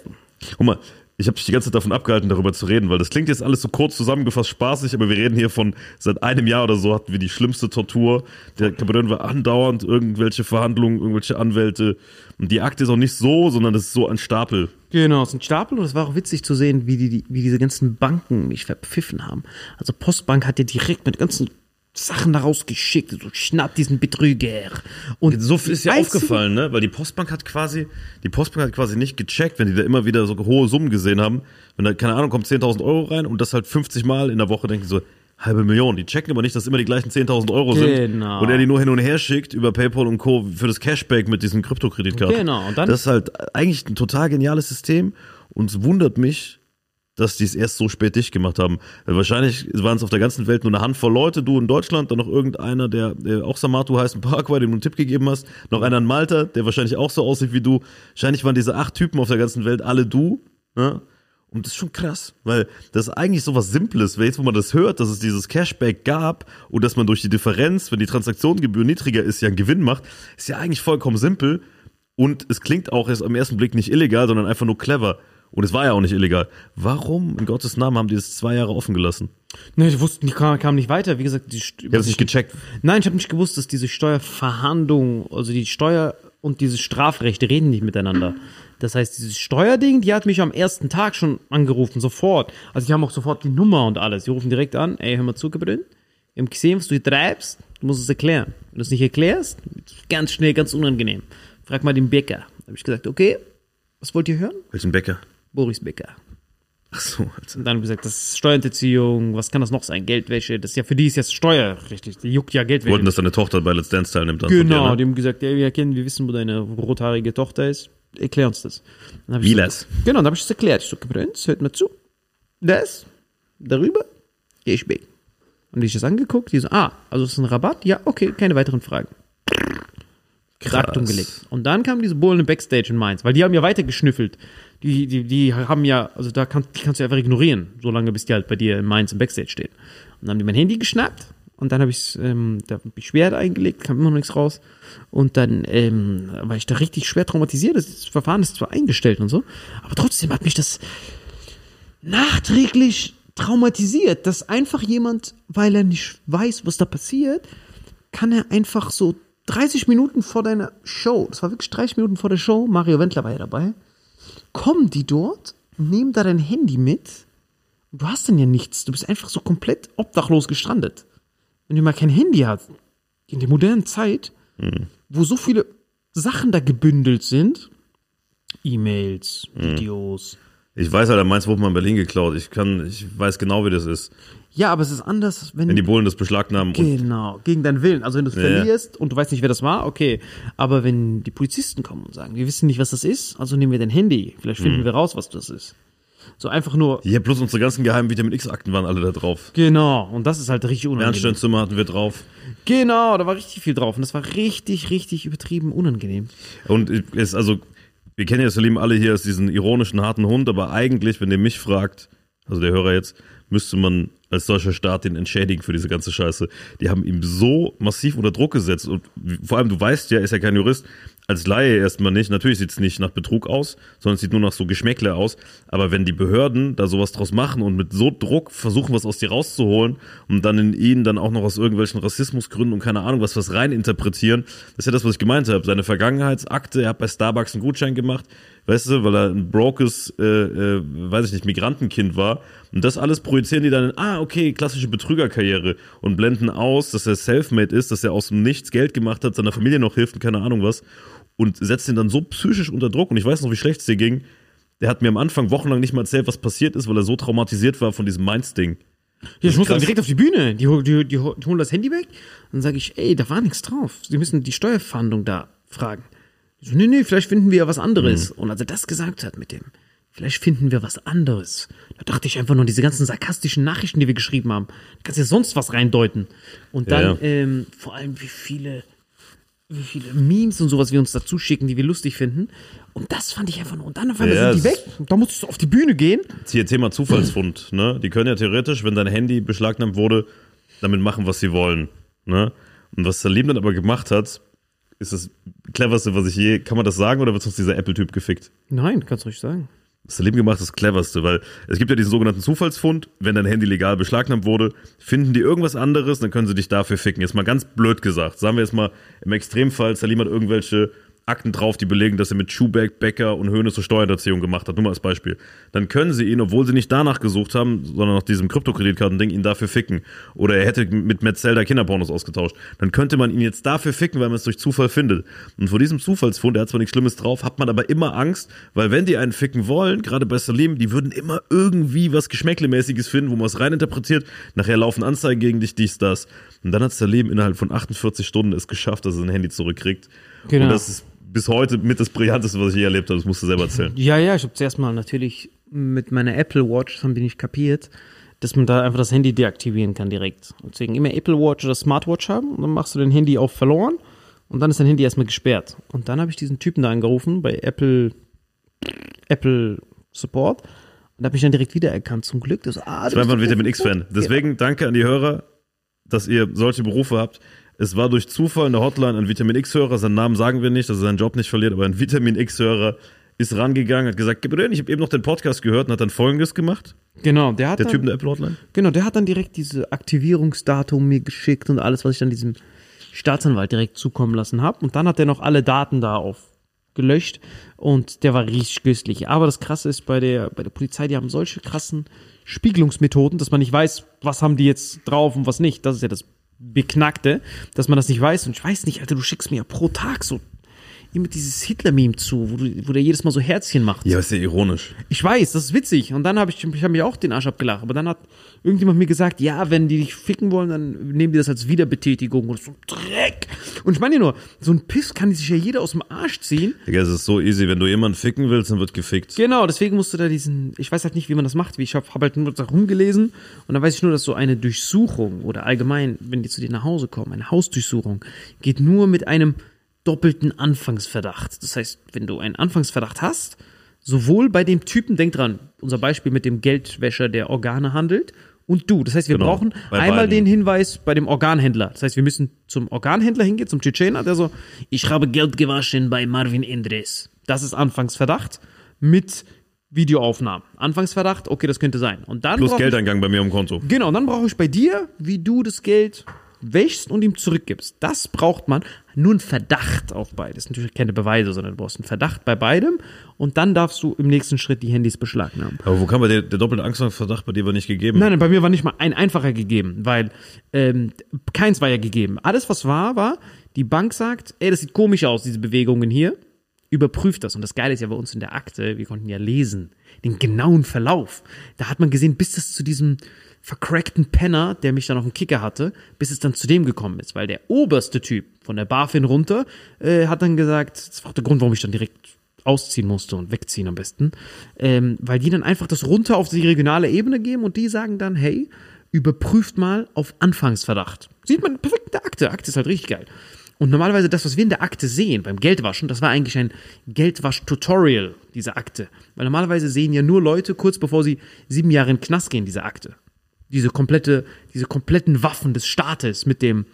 Guck mal, ich habe dich die ganze Zeit davon abgehalten, darüber zu reden, weil das klingt jetzt alles so kurz zusammengefasst spaßig, aber wir reden hier von seit einem Jahr oder so hatten wir die schlimmste Tortur. Der Kapitän war andauernd irgendwelche Verhandlungen, irgendwelche Anwälte. Und die Akte ist auch nicht so, sondern das ist so ein Stapel. Genau, es ist ein Stapel und es war auch witzig zu sehen, wie, die, wie diese ganzen Banken mich verpfiffen haben. Also Postbank hat ja direkt mit ganzen Sachen da rausgeschickt, so schnapp diesen Betrüger. Und So ist ja aufgefallen, ne? Weil die Postbank hat quasi, die Postbank hat quasi nicht gecheckt, wenn die da immer wieder so hohe Summen gesehen haben. Wenn da, keine Ahnung, kommt 10.000 Euro rein und das halt 50 Mal in der Woche, denken so, halbe Million. Die checken aber nicht, dass immer die gleichen 10.000 Euro sind. Genau. Und er die nur hin und her schickt über PayPal und Co. für das Cashback mit diesen Kryptokreditkarten. Genau, und dann- das ist halt eigentlich ein total geniales System und es wundert mich, dass die es erst so spät dicht gemacht haben. Wahrscheinlich waren es auf der ganzen Welt nur eine Handvoll Leute, du in Deutschland, dann noch irgendeiner, der, der auch Samatu heißt, in Paraguay, dem du einen Tipp gegeben hast, noch einer in Malta, der wahrscheinlich auch so aussieht wie du. Wahrscheinlich waren diese acht Typen auf der ganzen Welt alle du. Ne? Und das ist schon krass, weil das ist eigentlich so was Simples, weil jetzt, wo man das hört, dass es dieses Cashback gab und dass man durch die Differenz, wenn die Transaktionsgebühr niedriger ist, ja einen Gewinn macht, ist ja eigentlich vollkommen simpel. Und es klingt auch erst am ersten Blick nicht illegal, sondern einfach nur clever. Und es war ja auch nicht illegal. Warum in Gottes Namen haben die das zwei Jahre offen gelassen? Ne, ich wusste, die kam, kam nicht weiter. Wie gesagt, die, Ich habe es nicht gecheckt. Nein, ich habe nicht gewusst, dass diese Steuerverhandlung, also die Steuer und dieses Strafrecht reden nicht miteinander. Das heißt, dieses Steuerding, die hat mich am ersten Tag schon angerufen, sofort. Also die haben auch sofort die Nummer und alles. Die rufen direkt an, ey, hör mal zu, Gabriel. Wir haben gesehen, was du hier treibst. Du musst es erklären. Wenn du es nicht erklärst, ganz schnell, ganz unangenehm. Frag mal den Bäcker. Da habe ich gesagt, okay, was wollt ihr hören? Welchen Bäcker? Boris Bäcker. Ach so, Alter. Und dann haben wir gesagt, das ist Steuerhinterziehung, was kann das noch sein? Geldwäsche, das ist ja für die ist ja steuerrechtlich, die juckt ja Geldwäsche. Wollten, dass deine Tochter bei Let's Dance teilnimmt. Dann Genau, dir, die ne? haben gesagt, ja, wir kennen, wir wissen, wo deine rothaarige Tochter ist. Erklär uns das. Wie so, das? Genau, dann habe ich das erklärt. Ich so, Prinz, hört mal zu. Das, darüber, gehe ich weg. Und ich das angeguckt, die so, ah, also ist ein Rabatt? Ja, okay, keine weiteren Fragen. Krass. gelegt. Und dann kam diese Bullen im Backstage in Mainz, weil die haben ja weiter geschnüffelt. Die, die, die haben ja, also da kann, die kannst du einfach ignorieren, solange bis die halt bei dir in Mainz im Backstage stehen. Und dann haben die mein Handy geschnappt und dann habe ich ähm, da hab ich Schwert eingelegt, kam immer noch nichts raus. Und dann ähm, war ich da richtig schwer traumatisiert. Das Verfahren ist zwar eingestellt und so, aber trotzdem hat mich das nachträglich traumatisiert, dass einfach jemand, weil er nicht weiß, was da passiert, kann er einfach so 30 Minuten vor deiner Show, das war wirklich 30 Minuten vor der Show, Mario Wendler war ja dabei, kommen die dort, nehmen da dein Handy mit, du hast dann ja nichts, du bist einfach so komplett obdachlos gestrandet. Wenn du mal kein Handy hast, in der modernen Zeit, wo so viele Sachen da gebündelt sind, E-Mails, Videos, Ich weiß halt, meins wurde mal in Berlin geklaut. Ich kann, ich weiß genau, wie das ist. Ja, aber es ist anders, wenn, Wenn die Bullen das beschlagnahmen genau gegen deinen Willen. Also wenn du es Ja. verlierst und du weißt nicht, wer das war, okay. Aber wenn die Polizisten kommen und sagen, wir wissen nicht, was das ist, also nehmen wir dein Handy. Vielleicht Mhm. finden wir raus, was das ist. So einfach nur. Ja, bloß unsere ganzen geheimen Vitamin X-Akten waren alle da drauf. Genau. Und das ist halt richtig unangenehm. Bernsteinzimmer hatten wir drauf. Genau, da war richtig viel drauf und das war richtig, richtig übertrieben unangenehm. Und es, also, wir kennen ja Salim alle hier als diesen ironischen, harten Hund, aber eigentlich, wenn ihr mich fragt, also der Hörer jetzt, müsste man als deutscher Staat den entschädigen für diese ganze Scheiße. Die haben ihm so massiv unter Druck gesetzt und vor allem, du weißt ja, ist ja kein Jurist, als Laie erstmal nicht. Natürlich sieht es nicht nach Betrug aus, sondern es sieht nur nach so Geschmäckle aus. Aber wenn die Behörden da sowas draus machen und mit so Druck versuchen, was aus dir rauszuholen und dann in ihnen dann auch noch aus irgendwelchen Rassismusgründen und keine Ahnung was was rein interpretieren, das ist ja das, was ich gemeint habe. Seine Vergangenheitsakte, er hat bei Starbucks einen Gutschein gemacht, weißt du, weil er ein brokes, äh, äh, weiß ich nicht, Migrantenkind war. Und das alles projizieren die dann in, ah, okay, klassische Betrügerkarriere und blenden aus, dass er self-made ist, dass er aus dem Nichts Geld gemacht hat, seiner Familie noch hilft und keine Ahnung was und setzt ihn dann so psychisch unter Druck. Und ich weiß noch, wie schlecht es dir ging. Der hat mir am Anfang wochenlang nicht mal erzählt, was passiert ist, weil er so traumatisiert war von diesem Mainz-Ding. Ja, ich muss dann direkt auf die Bühne. Die, die, die, hol- die holen das Handy weg. Dann sage ich, ey, da war nichts drauf. Sie müssen die Steuerfahndung da fragen. Die so, nee, nee, vielleicht finden wir ja was anderes. Und als er das gesagt hat mit dem, vielleicht finden wir was anderes, da dachte ich einfach nur, diese ganzen sarkastischen Nachrichten, die wir geschrieben haben, da kannst du ja sonst was reindeuten. Und dann Ja, ja. Ähm, vor allem, wie viele, wie viele Memes und sowas wir uns dazu schicken, die wir lustig finden. Und das fand ich einfach nur. Und dann auf einmal Ja, sind die es- weg. Da musstest du auf die Bühne gehen. Hier Thema Zufallsfund, ne? Die können ja theoretisch, wenn dein Handy beschlagnahmt wurde, damit machen, was sie wollen, ne? Und was Salim dann aber gemacht hat, ist das cleverste, was ich je, kann man das sagen oder wird uns dieser Apple-Typ gefickt? Nein, kannst du ruhig sagen. Salim gemacht das cleverste, weil es gibt ja diesen sogenannten Zufallsfund, wenn dein Handy legal beschlagnahmt wurde, finden die irgendwas anderes, dann können sie dich dafür ficken. Jetzt mal ganz blöd gesagt. Sagen wir jetzt mal, im Extremfall, Salim hat irgendwelche Akten drauf, die belegen, dass er mit Schubeck, Becker und Höhne zur Steuerhinterziehung gemacht hat. Nur mal als Beispiel. Dann können sie ihn, obwohl sie nicht danach gesucht haben, sondern nach diesem Kryptokreditkartending, ihn dafür ficken. Oder er hätte mit Metzelda Kinderpornos ausgetauscht. Dann könnte man ihn jetzt dafür ficken, weil man es durch Zufall findet. Und vor diesem Zufallsfund, der hat zwar nichts Schlimmes drauf, hat man aber immer Angst, weil wenn die einen ficken wollen, gerade bei Salim, die würden immer irgendwie was Geschmäcklemäßiges finden, wo man es reininterpretiert. Nachher laufen Anzeigen gegen dich, dies, das. Und dann hat Salim innerhalb von 48 Stunden es geschafft, dass er sein Handy zurückkriegt. Genau. Und das ist bis heute mit das Brillanteste, was ich je erlebt habe. Das musst du selber erzählen. Ja, ja, ich habe zuerst mal natürlich mit meiner Apple Watch, das haben die nicht kapiert, dass man da einfach das Handy deaktivieren kann direkt. Und Deswegen immer Apple Watch oder Smartwatch haben und dann machst du dein Handy auf verloren und dann ist dein Handy erstmal gesperrt. Und dann habe ich diesen Typen da angerufen bei Apple, Apple Support und habe mich dann direkt wiedererkannt, zum Glück. Das, ah, Ich war einfach ein Vitamin X-Fan. Deswegen danke an die Hörer, dass ihr solche Berufe habt. Es war durch Zufall in der Hotline ein Vitamin X-Hörer, seinen Namen sagen wir nicht, dass er seinen Job nicht verliert, aber ein Vitamin X-Hörer ist rangegangen, hat gesagt, Gabriel, ich habe eben noch den Podcast gehört und hat dann folgendes gemacht. Genau, der hat Der dann, Typ in der Apple Hotline. Genau, der hat dann direkt diese Aktivierungsdatum mir geschickt und alles, was ich dann diesem Staatsanwalt direkt zukommen lassen habe. Und dann hat er noch alle Daten da aufgelöscht und der war richtig güstlich. Aber das Krasse ist bei der, bei der Polizei, die haben solche krassen Spiegelungsmethoden, dass man nicht weiß, was haben die jetzt drauf und was nicht. Das ist ja das Beknackte, dass man das nicht weiß. Und ich weiß nicht, Alter, du schickst mir ja pro Tag so immer dieses Hitler-Meme zu, wo, du, wo der jedes Mal so Herzchen macht. Ja, ist ja ironisch. Ich weiß, das ist witzig. Und dann habe ich, ich habe mir auch den Arsch abgelacht. Aber dann hat irgendjemand mir gesagt, ja, wenn die dich ficken wollen, dann nehmen die das als Wiederbetätigung oder so Dreck. Und ich meine nur, so ein Piss kann sich ja jeder aus dem Arsch ziehen. Digga, es ist so easy. Wenn du jemanden ficken willst, dann wird gefickt. Genau, deswegen musst du da diesen, ich weiß halt nicht, wie man das macht. Ich habe hab halt nur da rumgelesen und dann weiß ich nur, dass so eine Durchsuchung oder allgemein, wenn die zu dir nach Hause kommen, eine Hausdurchsuchung, geht nur mit einem doppelten Anfangsverdacht. Das heißt, wenn du einen Anfangsverdacht hast, sowohl bei dem Typen, denk dran, unser Beispiel mit dem Geldwäscher, der Organe handelt, und du. Das heißt, wir Genau, brauchen einmal beiden. den Hinweis bei dem Organhändler. Das heißt, wir müssen zum Organhändler hingehen, zum Tschetschener, der so, ich habe Geld gewaschen bei Marvin Endres. Das ist Anfangsverdacht mit Videoaufnahmen. Anfangsverdacht, okay, das könnte sein. Und dann Plus Geldeingang bei mir im Konto. Ich, genau, und dann brauche ich bei dir, wie du das Geld wäschst und ihm zurückgibst. Das braucht man. Nur ein Verdacht auf beides. Natürlich keine Beweise, sondern du brauchst einen Verdacht bei beidem. Und dann darfst du im nächsten Schritt die Handys beschlagnahmen. Aber wo kam bei der, der doppelte Angstverdacht bei dir war nicht gegeben? Nein, nein, bei mir war nicht mal ein einfacher gegeben, weil ähm, keins war ja gegeben. Alles, was war, war, die Bank sagt, ey, das sieht komisch aus, diese Bewegungen hier. Überprüft das. Und das Geile ist ja bei uns in der Akte, wir konnten ja lesen, den genauen Verlauf. Da hat man gesehen, bis das zu diesem vercrackten Penner, der mich dann auf dem Kicker hatte, bis es dann zu dem gekommen ist. Weil der oberste Typ von der BaFin runter äh, hat dann gesagt, das war auch der Grund, warum ich dann direkt ausziehen musste und wegziehen am besten, ähm, weil die dann einfach das runter auf die regionale Ebene geben und die sagen dann, hey, überprüft mal auf Anfangsverdacht. Sieht man perfekt in der Akte. Akte ist halt richtig geil. Und normalerweise das, was wir in der Akte sehen, beim Geldwaschen, das war eigentlich ein Geldwasch-Tutorial, diese Akte. Weil normalerweise sehen ja nur Leute kurz bevor sie sieben Jahre in den Knast gehen, diese Akte. Diese komplette, diese kompletten Waffen des Staates mit dem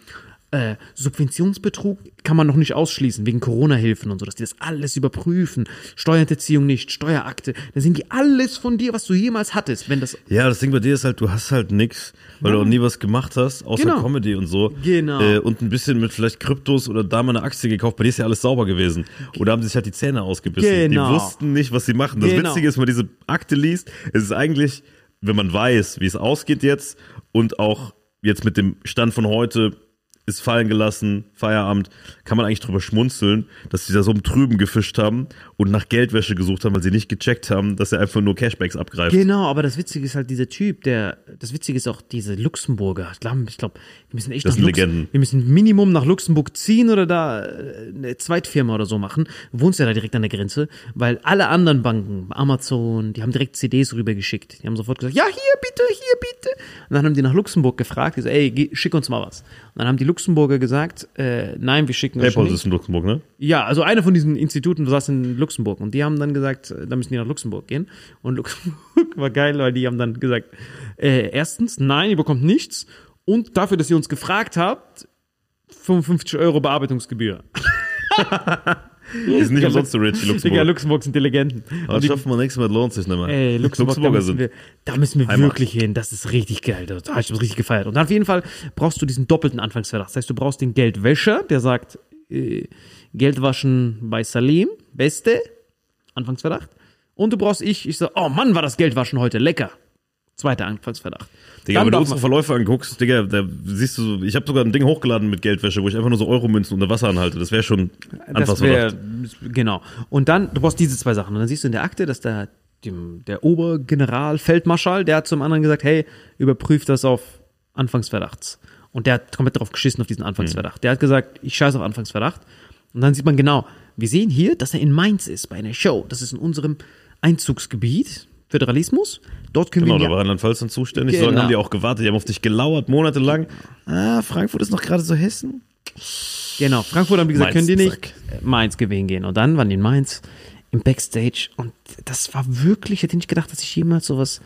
Äh, Subventionsbetrug kann man noch nicht ausschließen, wegen Corona-Hilfen und so, dass die das alles überprüfen. Steuerhinterziehung nicht, Steuerakte. Dann sind die alles von dir, was du jemals hattest. Wenn das Ja, das Ding bei dir ist halt, du hast halt nix, weil du auch nie was gemacht hast, außer Genau. Comedy und so. Genau. Äh, und ein bisschen mit vielleicht Kryptos oder da mal eine Aktie gekauft. Bei dir ist ja alles sauber gewesen. Oder haben sich halt die Zähne ausgebissen. Genau. Die wussten nicht, was sie machen. Das Genau. Witzige ist, wenn man diese Akte liest, es ist eigentlich, wenn man weiß, wie es ausgeht jetzt und auch jetzt mit dem Stand von heute ist fallen gelassen, Feierabend, kann man eigentlich drüber schmunzeln, dass sie da so im Trüben gefischt haben und nach Geldwäsche gesucht haben, weil sie nicht gecheckt haben, dass er einfach nur Cashbacks abgreift. Genau, aber das Witzige ist halt dieser Typ, der, das Witzige ist auch diese Luxemburger. Ich glaube, wir müssen echt Das nach sind Lux- Legenden. Wir müssen Minimum nach Luxemburg ziehen oder da äh, eine Zweitfirma oder so machen. Du wohnst ja da direkt an der Grenze, weil alle anderen Banken, Amazon, die haben direkt CDs rübergeschickt. Die haben sofort gesagt, ja, hier bitte, hier bitte. Und dann haben die nach Luxemburg gefragt, die so, ey, geh, schick uns mal was. Und dann haben die Luxemburger gesagt, äh, nein, wir schicken euch PayPal nicht. ist in Luxemburg, ne? Ja, also eine von diesen Instituten saß in Luxemburg und die haben dann gesagt, da müssen die nach Luxemburg gehen. Und Luxemburg [laughs] war geil, weil die haben dann gesagt, äh, erstens, nein, ihr bekommt nichts und dafür, dass ihr uns gefragt habt, 55 Euro Bearbeitungsgebühr. Sind nicht umsonst so rich, die Digga, Luxemburg. Luxemburg sind Und die, schaffen wir nächstes Mal, lohnt sich nicht mehr. ey, Luxemburg, da Luxemburger müssen sind. wir, da müssen wir Heimat. wirklich hin. Das ist richtig geil. Da habe ich das richtig gefeiert. Und dann auf jeden Fall brauchst du diesen doppelten Anfangsverdacht. Das heißt, du brauchst den Geldwäscher, der sagt, äh, Geld waschen bei Salim, beste, Anfangsverdacht. Und du brauchst ich, ich sag, oh Mann, war das Geldwaschen heute lecker. Zweiter Anfangsverdacht. Digga, Dann wenn du unsere Verläufe anguckst, Digga, da siehst du, ich habe sogar ein Ding hochgeladen mit Geldwäsche, wo ich einfach nur so Euromünzen unter Wasser anhalte. Das wäre schon Anfangsverdacht. wär, genau. Und dann, du brauchst diese zwei Sachen. Und dann siehst du in der Akte, dass der, dem, der Obergeneral, Feldmarschall, der hat zum anderen gesagt, hey, überprüf das auf Anfangsverdachts. Und der hat komplett drauf geschissen auf diesen Anfangsverdacht. Der hat gesagt, ich scheiße auf Anfangsverdacht. Und dann sieht man genau, wir sehen hier, dass er in Mainz ist, bei einer Show. Das ist in unserem Einzugsgebiet, Föderalismus. Dort können Genau, wir da ihn war Rheinland-Pfalz dann zuständig. So lange Genau. haben die auch gewartet. Die haben auf dich gelauert, monatelang. Ah, Frankfurt ist noch gerade so Hessen. Genau, Frankfurt haben die gesagt, Mainz, können die nicht. zack. Äh, Mainz gewinnen gehen. Und dann waren die in Mainz im Backstage und das war wirklich, ich hätte nicht gedacht, dass ich jemals sowas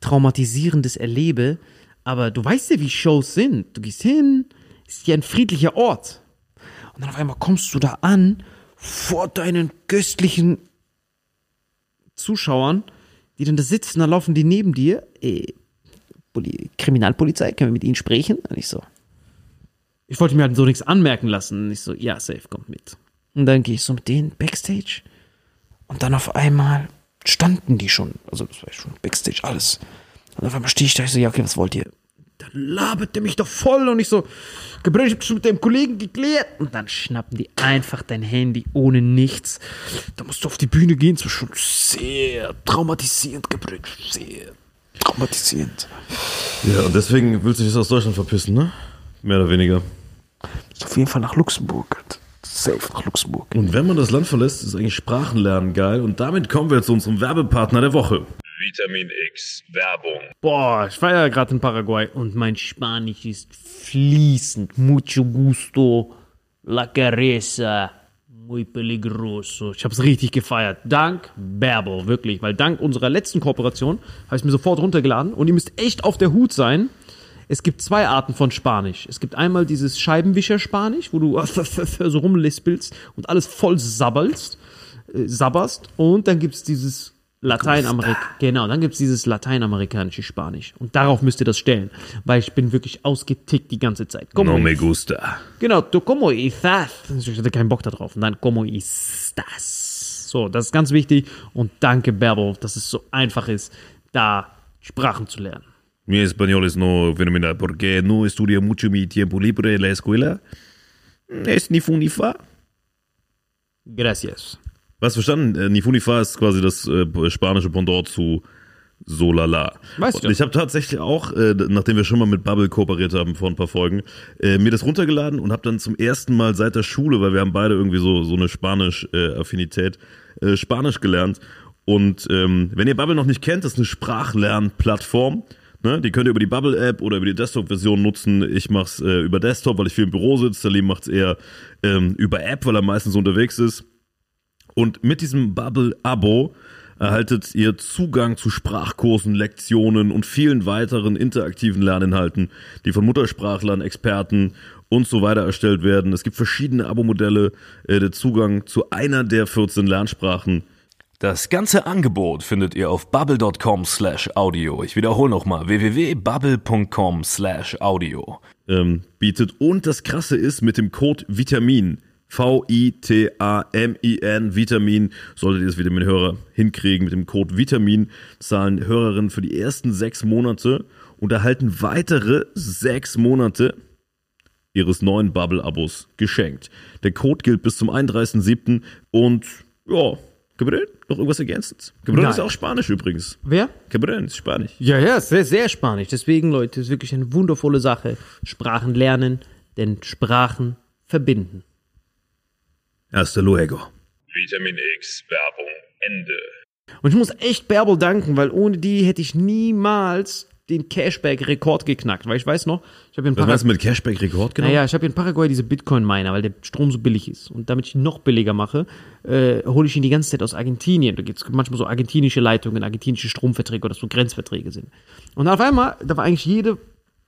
Traumatisierendes erlebe. Aber du weißt ja, wie Shows sind. Du gehst hin, ist ja ein friedlicher Ort. Und dann auf einmal kommst du da an, vor deinen göstlichen Zuschauern, die dann da sitzen, da laufen die neben dir. Äh, Poli Kriminalpolizei, können wir mit ihnen sprechen? Und ich so, ich wollte mir halt so nichts anmerken lassen. Und ich so, ja, safe, kommt mit. Und dann gehe ich so mit denen Backstage. Und dann auf einmal standen die schon. Also das war schon Backstage, alles. Und auf einmal stehe ich da, ich so, ja, okay, was wollt ihr? Dann labert der mich doch voll und ich so, Gebrüder, ich hab schon mit dem Kollegen geklärt. Und dann schnappen die einfach dein Handy ohne nichts. Da musst du auf die Bühne gehen. Das war schon sehr traumatisierend, Gebrüder. Sehr traumatisierend. Ja, und deswegen willst du dich aus Deutschland verpissen, ne? Mehr oder weniger. Auf jeden Fall nach Luxemburg. Safe nach Luxemburg. Und wenn man das Land verlässt, ist eigentlich Sprachenlernen geil. Und damit kommen wir zu unserem Werbepartner der Woche. Vitamin X Werbung. Boah, ich war ja gerade in Paraguay und mein Spanisch ist fließend. Mucho gusto, la careza, muy peligroso. Ich habe es richtig gefeiert. Dank Berbo, wirklich. Weil dank unserer letzten Kooperation habe ich mir sofort runtergeladen und ihr müsst echt auf der Hut sein. Es gibt zwei Arten von Spanisch. Es gibt einmal dieses Scheibenwischer-Spanisch, wo du [laughs] so rumlispelst und alles voll sabbelst, äh, sabberst. Und dann gibt es dieses Lateinamerik genau, dann gibt es dieses lateinamerikanische Spanisch. Und darauf müsst ihr das stellen, weil ich bin wirklich ausgetickt die ganze Zeit. Como No me gusta. Genau, du como estás. Ich hatte keinen Bock darauf. Und dann como estás. So, das ist ganz wichtig. Und danke, Berbo, dass es so einfach ist, da Sprachen zu lernen. Mi español es no fenomenal porque no estudio mucho mi tiempo libre en la escuela. Es ni fu ni fa. Gracias. Was verstanden? Äh, Nifunifa ist quasi das äh, spanische Pendant zu Solala. Weißt du. Und ich habe tatsächlich auch, äh, nachdem wir schon mal mit Bubble kooperiert haben vor ein paar Folgen, äh, mir das runtergeladen und habe dann zum ersten Mal seit der Schule, weil wir haben beide irgendwie so so eine Spanisch-Affinität, äh, Spanisch gelernt. Und ähm, wenn ihr Bubble noch nicht kennt, das ist eine Sprachlernplattform. Ne? Die könnt ihr über die Bubble-App oder über die Desktop-Version nutzen. Ich mach's äh, über Desktop, weil ich viel im Büro sitze. Salim macht's eher ähm, über App, weil er meistens unterwegs ist. Und mit diesem Bubble-Abo erhaltet ihr Zugang zu Sprachkursen, Lektionen und vielen weiteren interaktiven Lerninhalten, die von Muttersprachlern, Experten und so weiter erstellt werden. Es gibt verschiedene Abo-Modelle, äh, der Zugang zu einer der 14 Lernsprachen. Das ganze Angebot findet ihr auf bubble.com slash audio. Ich wiederhole nochmal www.bubble.com slash audio. ähm, bietet. Und das Krasse ist, mit dem Code Vitamin, V-I-T-A-M-I-N, Vitamin, solltet ihr das Vitamin-Hörer hinkriegen. Mit dem Code Vitamin zahlen Hörerinnen für die ersten sechs Monate und erhalten weitere sechs Monate ihres neuen Bubble-Abos geschenkt. Der Code gilt bis zum 31.07. und ja, Gabriel, noch irgendwas ergänzend? Nein. ist auch Spanisch übrigens. Wer? Gabriel ist Spanisch. Ja, ja, sehr, sehr spanisch. Deswegen, Leute, ist wirklich eine wundervolle Sache. Sprachen lernen, denn Sprachen verbinden. Hasta luego. Vitamin X Werbung Ende. Und ich muss echt Bärbel danken, weil ohne die hätte ich niemals den Cashback-Rekord geknackt. Weil ich weiß noch, ich habe in Was Paraguay. meinst du mit Cashback-Rekord genau? Naja, ich habe in Paraguay diese Bitcoin-Miner, weil der Strom so billig ist. Und damit ich ihn noch billiger mache, äh, hole ich ihn die ganze Zeit aus Argentinien. Da gibt es manchmal so argentinische Leitungen, argentinische Stromverträge oder so Grenzverträge sind. Und auf einmal, da war eigentlich jede,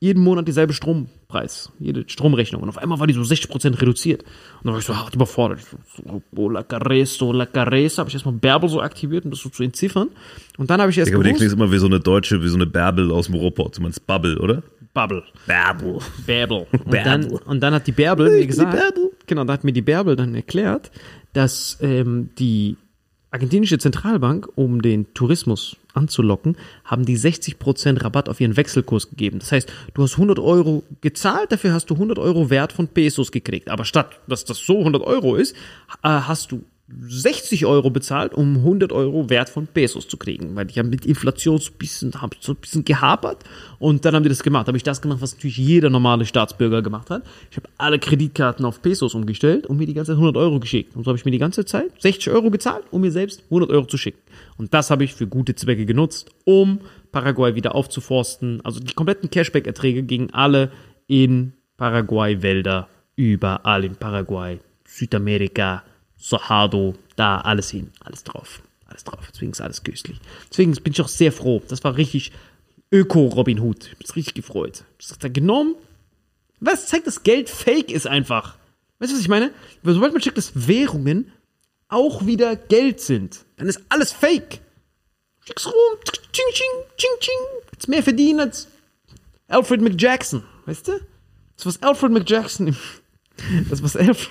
jeden Monat dieselbe Strompreis, jede Stromrechnung. Und auf einmal war die so 60% reduziert. Und dann war ich so hart überfordert. Ich so, oh, la carreso, la carresa. Habe ich erstmal Bärbel so aktiviert, um das so zu entziffern. Und dann habe ich erst Ich glaube, gewusst, klingt immer wie so eine deutsche, wie so eine Bärbel aus dem Ruhrpott. Du meinst Bubble, oder? Bubble. Bärbel. Bärbel. [laughs] Und. Dann, und dann hat die Bärbel mir gesagt, Bärbel. genau, da hat mir die Bärbel dann erklärt, dass ähm, die argentinische Zentralbank, um den Tourismus anzulocken, haben die 60% Rabatt auf ihren Wechselkurs gegeben. Das heißt, du hast 100 Euro gezahlt, dafür hast du 100 Euro Wert von Pesos gekriegt. Aber statt, dass das so 100 Euro ist, äh, hast du 60 Euro bezahlt, um 100 Euro Wert von Pesos zu kriegen, weil die haben mit Inflation so ein bisschen, haben so ein bisschen gehapert und dann haben die das gemacht. Habe ich das gemacht, was natürlich jeder normale Staatsbürger gemacht hat. Ich habe alle Kreditkarten auf Pesos umgestellt und mir die ganze Zeit 100 Euro geschickt. Und so habe ich mir die ganze Zeit 60 Euro gezahlt, um mir selbst 100 Euro zu schicken. Und das habe ich für gute Zwecke genutzt, um Paraguay wieder aufzuforsten. Also die kompletten Cashback-Erträge gingen alle in Paraguay-Wälder, überall in Paraguay, Südamerika, Cerrado, da alles hin, alles drauf, alles drauf. Deswegen ist alles köstlich. Deswegen bin ich auch sehr froh. Das war richtig Öko-Robin Hood. Ich bin richtig gefreut. Ich hab das genommen. Was zeigt, dass Geld fake ist einfach? Weißt du, was ich meine? Sobald man checkt, dass Währungen auch wieder Geld sind, dann ist alles fake. Schick's rum, ching, ching, ching, ching. Jetzt mehr verdienen als Alfred McJackson, weißt du? Das, was Alfred McJackson, im- [laughs] das, was Alfred,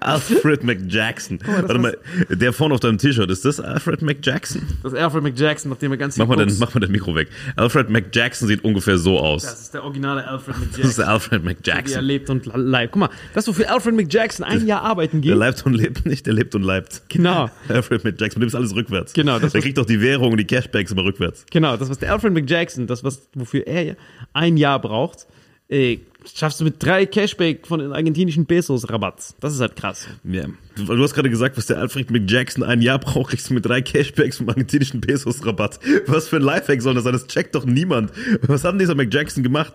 Alfred McJackson. Warte mal, der vorne auf deinem T-Shirt, ist das Alfred McJackson? das Alfred McJackson, nachdem er ganz Mach mal, Koks- mach mal dein Mikro weg. Alfred McJackson sieht ungefähr so aus. Das ist der originale Alfred [laughs] Das ist McJackson. der Alfred McJackson. lebt und lebt. Guck mal, das, wofür Alfred McJackson ein Jahr arbeiten Der geht. leibt und lebt nicht, der lebt und leibt. Genau, [laughs] Alfred McJackson, dem ist alles rückwärts. Genau, das der kriegt doch die Währung und die Cashbacks immer rückwärts. genau. Das, was der Alfred McJackson, das, was, wofür er ein Jahr braucht, äh, schaffst du mit drei Cashback von den argentinischen Pesos Rabatt. Das ist halt krass. Ja. Du, hast gerade gesagt, was der Alfred McJackson ein Jahr braucht, kriegst du mit drei Cashbacks vom argentinischen Pesos Rabatt. Was für ein Lifehack soll das sein? Das checkt doch niemand. Was hat denn dieser McJackson gemacht?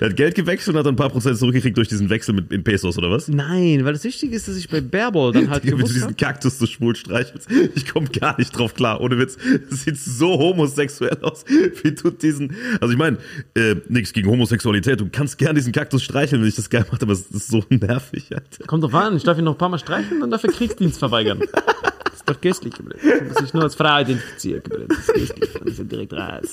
Der hat Geld gewechselt und hat ein paar Prozent zurückgekriegt durch diesen Wechsel mit, in Pesos, oder was? Nein, weil das Wichtige ist, dass ich bei Bareball dann [laughs] halt Wie du gewusst diesen. Kaktus so schwul streichelst. Ich komme gar nicht drauf klar, ohne Witz. Das sieht so homosexuell aus, wie du diesen. Also ich meine, äh, nichts gegen Homosexualität. Du kannst gern diesen Kaktus streicheln, wenn ich das geil mache, aber es ist so nervig, Alter. Kommt drauf an, ich darf ihn noch ein paar Mal streichen und dafür Kriegsdienst verweigern. Das ist doch köstlich, Gebrüder. Ich muss mich nur als Frau identifizieren, Gebrüder. Das ist köstlich. Dann ist er direkt raus.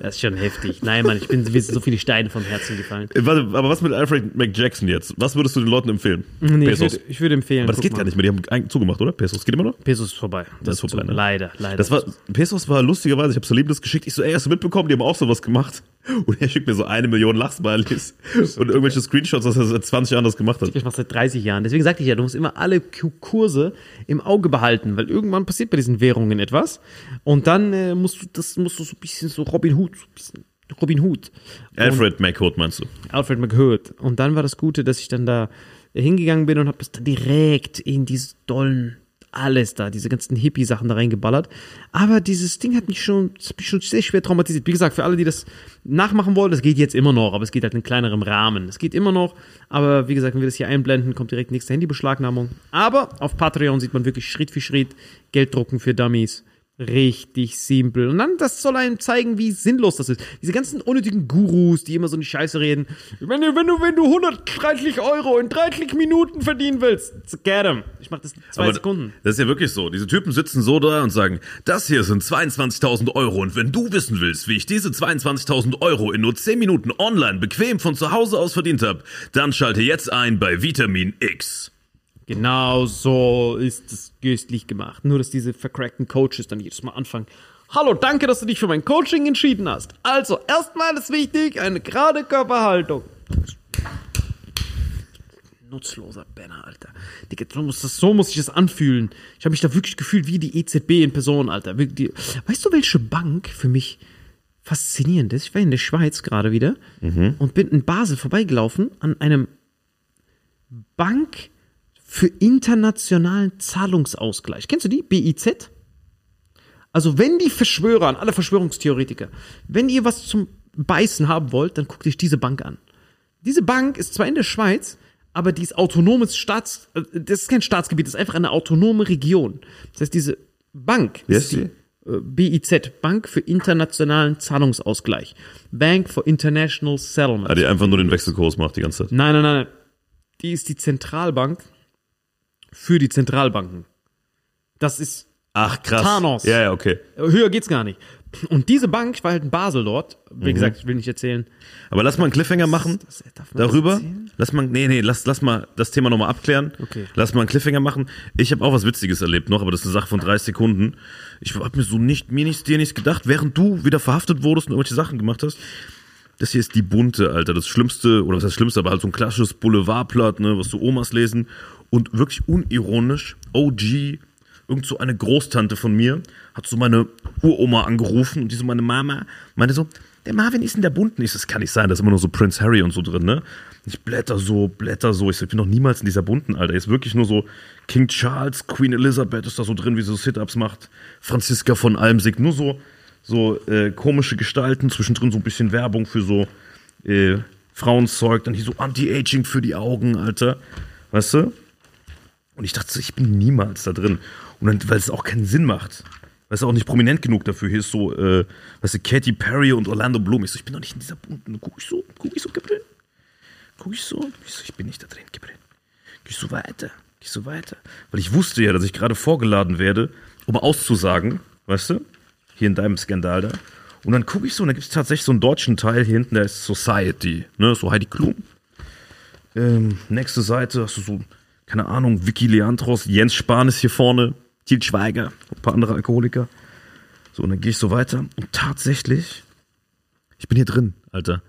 Das ist schon heftig. Nein, Mann, ich bin mir sind so viele Steine vom Herzen gefallen. Äh, Warte, aber was mit Alfred McJackson jetzt? Was würdest du den Leuten empfehlen? Nee, ich Pesos. würde, ich würde empfehlen. aber das geht mal. gar nicht mehr. Die haben eigentlich zugemacht, oder? Pesos geht immer noch? Pesos ist vorbei. Das, ist vorbei, ne? Leider, leider. Das war, Pesos war lustigerweise, ich habe Salim das geschickt. Ich so, ey, hast du mitbekommen? Die haben auch sowas gemacht. [laughs] Und er schickt mir so eine Million Lachsmilies [laughs] und irgendwelche Screenshots, was er seit 20 Jahren das gemacht hat. Ich mache seit 30 Jahren. Deswegen sagte ich ja, du musst immer alle Ku- Kurse im Auge behalten, weil irgendwann passiert bei diesen Währungen etwas. Und dann äh, musst du, das musst du so ein bisschen so Robin Hood, bisschen Robin Hood. Alfred McHood meinst du? Alfred McHood. Und dann war das Gute, dass ich dann da hingegangen bin und habe das dann direkt in diese dollen, alles da, diese ganzen Hippie-Sachen da reingeballert. Aber dieses Ding hat mich schon, hat mich schon sehr schwer traumatisiert. Wie gesagt, für alle, die das nachmachen wollen, das geht jetzt immer noch, aber es geht halt in kleinerem Rahmen. Es geht immer noch, aber wie gesagt, wenn wir das hier einblenden, kommt direkt nächste Handybeschlagnahmung. Aber auf Patreon sieht man wirklich Schritt für Schritt Geld drucken für Dummies. Richtig simpel. Und dann, das soll einem zeigen, wie sinnlos das ist. Diese ganzen unnötigen Gurus, die immer so eine Scheiße reden. Wenn du, wenn du, wenn du 130 Euro in 30 Minuten verdienen willst, get 'em. Ich mach das in zwei Aber Sekunden. Das ist ja wirklich so. Diese Typen sitzen so da und sagen, das hier sind 22.000 Euro und wenn du wissen willst, wie ich diese 22.000 Euro in nur 10 Minuten online bequem von zu Hause aus verdient habe, dann schalte jetzt ein bei Vitamin X. Genau so ist es göstlich gemacht. Nur, dass diese vercrackten Coaches dann jedes Mal anfangen. Hallo, danke, dass du dich für mein Coaching entschieden hast. Also, erstmal ist wichtig, eine gerade Körperhaltung. Nutzloser Banner, Alter. Digga, so muss, das, so muss ich das anfühlen. Ich habe mich da wirklich gefühlt wie die EZB in Person, Alter. Weißt du, welche Bank für mich faszinierend ist? Ich war in der Schweiz gerade wieder und bin in Basel vorbeigelaufen an einem Bank für internationalen Zahlungsausgleich. Kennst du die? BIZ? Also, wenn die Verschwörer, an alle Verschwörungstheoretiker, wenn ihr was zum Beißen haben wollt, dann guckt euch diese Bank an. Diese Bank ist zwar in der Schweiz, aber die ist autonomes Staats, äh, das ist kein Staatsgebiet, das ist einfach eine autonome Region. Das heißt, diese Bank Wie ist die äh, BIZ, Bank für internationalen Zahlungsausgleich. Bank for International Settlement. Ja, die einfach nur den Wechselkurs macht die ganze Zeit. Nein, nein, nein. Die ist die Zentralbank für die Zentralbanken. Das ist Ach, krass. Thanos. Ja, ja, okay. höher geht's gar nicht. Und diese Bank, ich war halt in Basel dort. Mhm. Wie gesagt, ich will nicht erzählen. Aber lass mal einen Cliffhanger machen Das- das darüber. erzählen? Lass mal, nee, nee, lass, lass mal das Thema nochmal abklären. Okay. Lass mal einen Cliffhanger machen. Ich habe auch was Witziges erlebt noch, aber das ist eine Sache von 30 Sekunden. Ich habe mir so nicht, mir nichts, dir nichts gedacht, während du wieder verhaftet wurdest und irgendwelche Sachen gemacht hast. Das hier ist die bunte, Alter. Das Schlimmste, oder was heißt Schlimmste, aber halt so ein klassisches Boulevardblatt, ne, was so Omas lesen. Und wirklich unironisch, OG, irgend so eine Großtante von mir hat so meine Uroma angerufen und die so meine Mama meinte so, der Marvin ist in der bunten. Ich so, das kann nicht sein, da ist immer nur so Prince Harry und so drin, ne? Ich blätter so, blätter so. Ich so, ich bin noch niemals in dieser bunten, Alter. Ist wirklich nur so King Charles, Queen Elizabeth ist da so drin, wie sie so Sit-Ups macht. Franziska von Almsig, nur so, so äh, komische Gestalten, zwischendrin so ein bisschen Werbung für so äh, Frauenzeug, dann hier so Anti-Aging für die Augen, Alter. Weißt du? Und ich dachte so, ich bin niemals da drin. Und dann, weil es auch keinen Sinn macht. Weil es auch nicht prominent genug dafür. Hier ist so, äh, weißt du, Katy Perry und Orlando Bloom. Ich so, ich bin doch nicht in dieser bunten. Dann guck ich so, guck ich so, Gabriel. Guck ich so, ich so, ich bin nicht da drin, Gabriel. Geh ich so weiter, geh ich so weiter. Weil ich wusste ja, dass ich gerade vorgeladen werde, um auszusagen, weißt du? Hier in deinem Skandal da. Und dann gucke ich so, und da gibt es tatsächlich so einen deutschen Teil hier hinten, der ist Society, ne? So Heidi Klum. Ähm, nächste Seite hast du so, keine Ahnung, Vicky Leandros, Jens Spahn ist hier vorne, Til Schweiger, ein paar andere Alkoholiker. So, und dann gehe ich so weiter. Und tatsächlich, ich bin hier drin, Alter.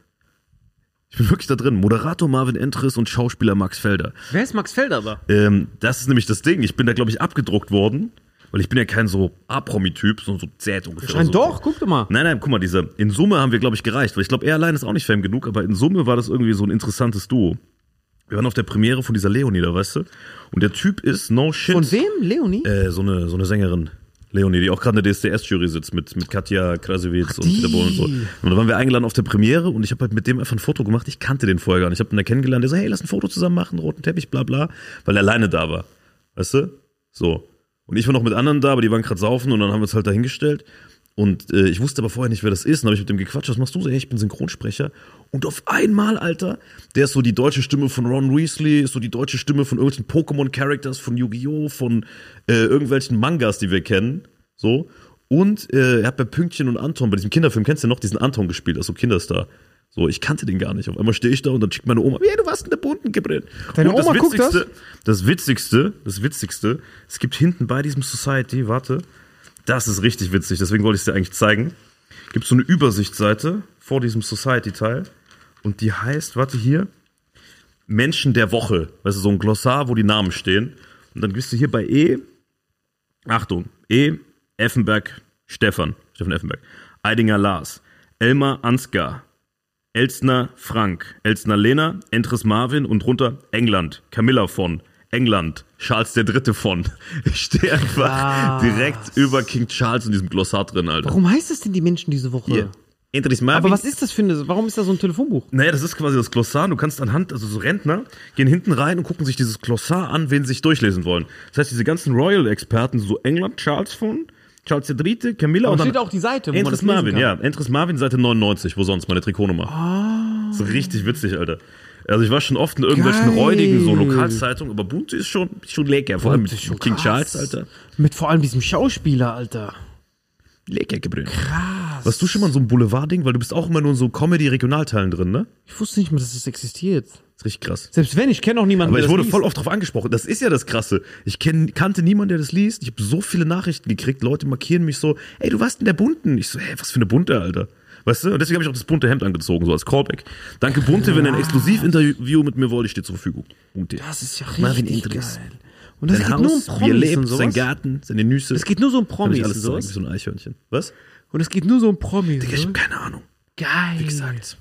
Ich bin wirklich da drin. Moderator Marvin Entris und Schauspieler Max Felder. Wer ist Max Felder aber? Ähm, das ist nämlich das Ding. Ich bin da, glaube ich, abgedruckt worden, weil ich bin ja kein so A-Promi-Typ, sondern so Z ungefähr. Scheint so. doch, guck doch mal. Nein, nein, guck mal, diese, in Summe haben wir, glaube ich, gereicht, weil ich glaube, er allein ist auch nicht Fame genug, aber in Summe war das irgendwie so ein interessantes Duo. Wir waren auf der Premiere von dieser Leonie da, weißt du? Und der Typ ist no shit. Von wem? Leonie? Äh, so eine, so eine Sängerin. Leonie, die auch gerade in der DSDS-Jury sitzt mit, mit Katja Krasowitz und. Peter Bohlen und so. Und da waren wir eingeladen auf der Premiere und ich habe halt mit dem einfach ein Foto gemacht. Ich kannte den vorher gar nicht. Ich habe ihn da kennengelernt. Der so, hey, lass ein Foto zusammen machen, roten Teppich, bla bla, weil er alleine da war. Weißt du? So. Und ich war noch mit anderen da, aber die waren gerade saufen und dann haben wir uns halt dahingestellt. Und äh, ich wusste aber vorher nicht, wer das ist. Und dann habe ich mit dem gequatscht, was machst du so? Hey, ich bin Synchronsprecher. Und auf einmal, Alter, der ist so die deutsche Stimme von Ron Weasley, ist so die deutsche Stimme von irgendwelchen Pokémon-Characters, von Yu-Gi-Oh!, von äh, irgendwelchen Mangas, die wir kennen. So. Und äh, er hat bei Pünktchen und Anton, bei diesem Kinderfilm, kennst du noch diesen Anton gespielt, also Kinderstar. So, ich kannte den gar nicht. Auf einmal stehe ich da und dann schickt meine Oma, ja, du warst in der bunten Gabriel. Deine und das Oma guckt das? Das Witzigste, das Witzigste, es gibt hinten bei diesem Society, warte, das ist richtig witzig, deswegen wollte ich es dir eigentlich zeigen. Gibt so eine Übersichtsseite vor diesem Society-Teil und die heißt, warte hier, Menschen der Woche. Weißt du, so ein Glossar, wo die Namen stehen. Und dann bist du hier bei E, Achtung, E, Effenberg, Stefan, Stefan Effenberg, Eidinger Lars, Elmar Ansgar, Elstner Frank, Elstner Lena, Entris Marvin und drunter England, Camilla von, England, Charles der Dritte von. [laughs] Ich stehe einfach direkt über King Charles in diesem Glossar drin, Alter. Warum heißt das denn die Menschen diese Woche? Marvin. Aber was ist das für eine, warum ist da so ein Telefonbuch? Naja, das ist quasi das Glossar. Du kannst anhand, also so Rentner, gehen hinten rein und gucken sich dieses Glossar an, wen sie sich durchlesen wollen. Das heißt, diese ganzen Royal-Experten, so England, Charles von, Charles III, Camilla Aber und dann steht auch die Seite, wo man Entris das lesen Marvin, kann. ja. Entris Marvin, Seite 99, wo sonst, meine Trikotnummer. Ah. So richtig witzig, Alter. Also ich war schon oft in irgendwelchen Geil. räudigen so Lokalzeitungen, aber Bunte ist schon, schon lecker. Vor allem mit King krass. Charles, Alter. Mit vor allem diesem Schauspieler, Alter. Lecker gebrüllt. Warst du schon mal in so einem Boulevard-Ding? Weil du bist auch immer nur in so Comedy-Regionalteilen drin, ne? Ich wusste nicht mal, dass das existiert. Das ist richtig krass. Selbst wenn, ich kenne auch niemanden, Aber ich das wurde liest. voll oft drauf angesprochen. Das ist ja das Krasse. Ich kenn, kannte niemanden, der das liest. Ich habe so viele Nachrichten gekriegt. Leute markieren mich so, ey, du warst in der Bunten. Ich so, hä, was für eine Bunte, Alter. Weißt du? Und deswegen habe ich auch das bunte Hemd angezogen, so als Callback. Danke, Bunte, wenn ihr ein Exklusivinterview mit mir wollt, ich stehe zur Verfügung. Bunte. Das ist ja richtig geil. Und das Sein geht nur um Haus, wie er Promis und lebt, sowas. sein Garten, seine Nüsse. Es geht nur so um Promis ich alles und sagen, wie so ein Eichhörnchen. Was? Und es geht nur so um Promis. Ich oder? habe keine Ahnung. Geil. Wie gesagt.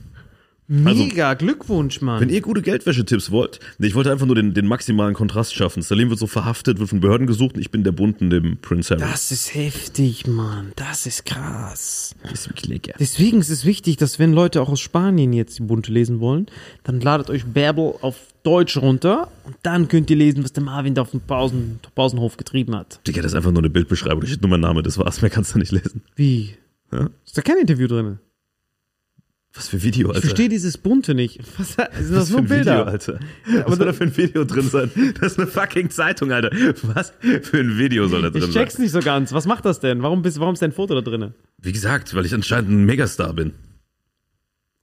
Mega, Glückwunsch, Mann. Wenn ihr gute Geldwäschetipps wollt, ich wollte einfach nur den, den maximalen Kontrast schaffen. Salim wird so verhaftet, wird von Behörden gesucht und ich bin der Bunten, dem Prince Harry. das ist heftig, Mann. Das ist krass. Das ist wirklich lecker. Deswegen ist es wichtig, dass wenn Leute auch aus Spanien jetzt die Bunte lesen wollen, dann ladet euch Bärbel auf Deutsch runter und dann könnt ihr lesen, was der Marvin da auf dem Pausen, Pausenhof getrieben hat. Digga, das ist einfach nur eine Bildbeschreibung. Da steht nur mein Name, das war's. Mehr kannst du nicht lesen. Wie? Ja? Ist da kein Interview drin? Was für Video, Alter. Ich verstehe dieses Bunte nicht. Was [laughs] sind Was das für ein Bilder? Video, Alter. Was soll da für ein Video drin sein? Das ist eine fucking Zeitung, Alter. Was für ein Video soll da drin Ich check's sein? nicht so ganz. Was macht das denn? Warum, bist, warum ist dein Foto da drin? Wie gesagt, weil ich anscheinend ein Megastar bin.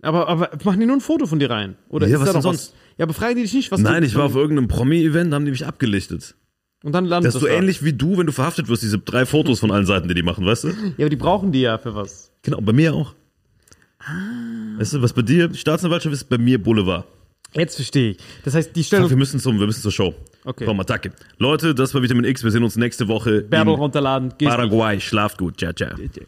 Aber, aber machen die nur ein Foto von dir rein? Oder Ja, ist was da denn sonst? Ja, aber fragen die dich nicht, was Nein, du, ich war auf irgendeinem Promi-Event, haben die mich abgelichtet. Und dann landet Das ist so da. ähnlich wie du, wenn du verhaftet wirst, diese drei Fotos von allen Seiten, die die machen, weißt du? Ja, aber die brauchen die ja für was. Genau, bei mir auch. Weißt du, was bei dir Staatsanwaltschaft ist, bei mir Boulevard. Jetzt verstehe ich. Das heißt, die stellen Fuck, wir müssen zum, wir müssen zur Show. Okay. Komm, Attacke. Leute, das war Vitamin X. Wir sehen uns nächste Woche Bärbel runterladen. Paraguay. Schlaft gut. Ciao, ciao. nicht.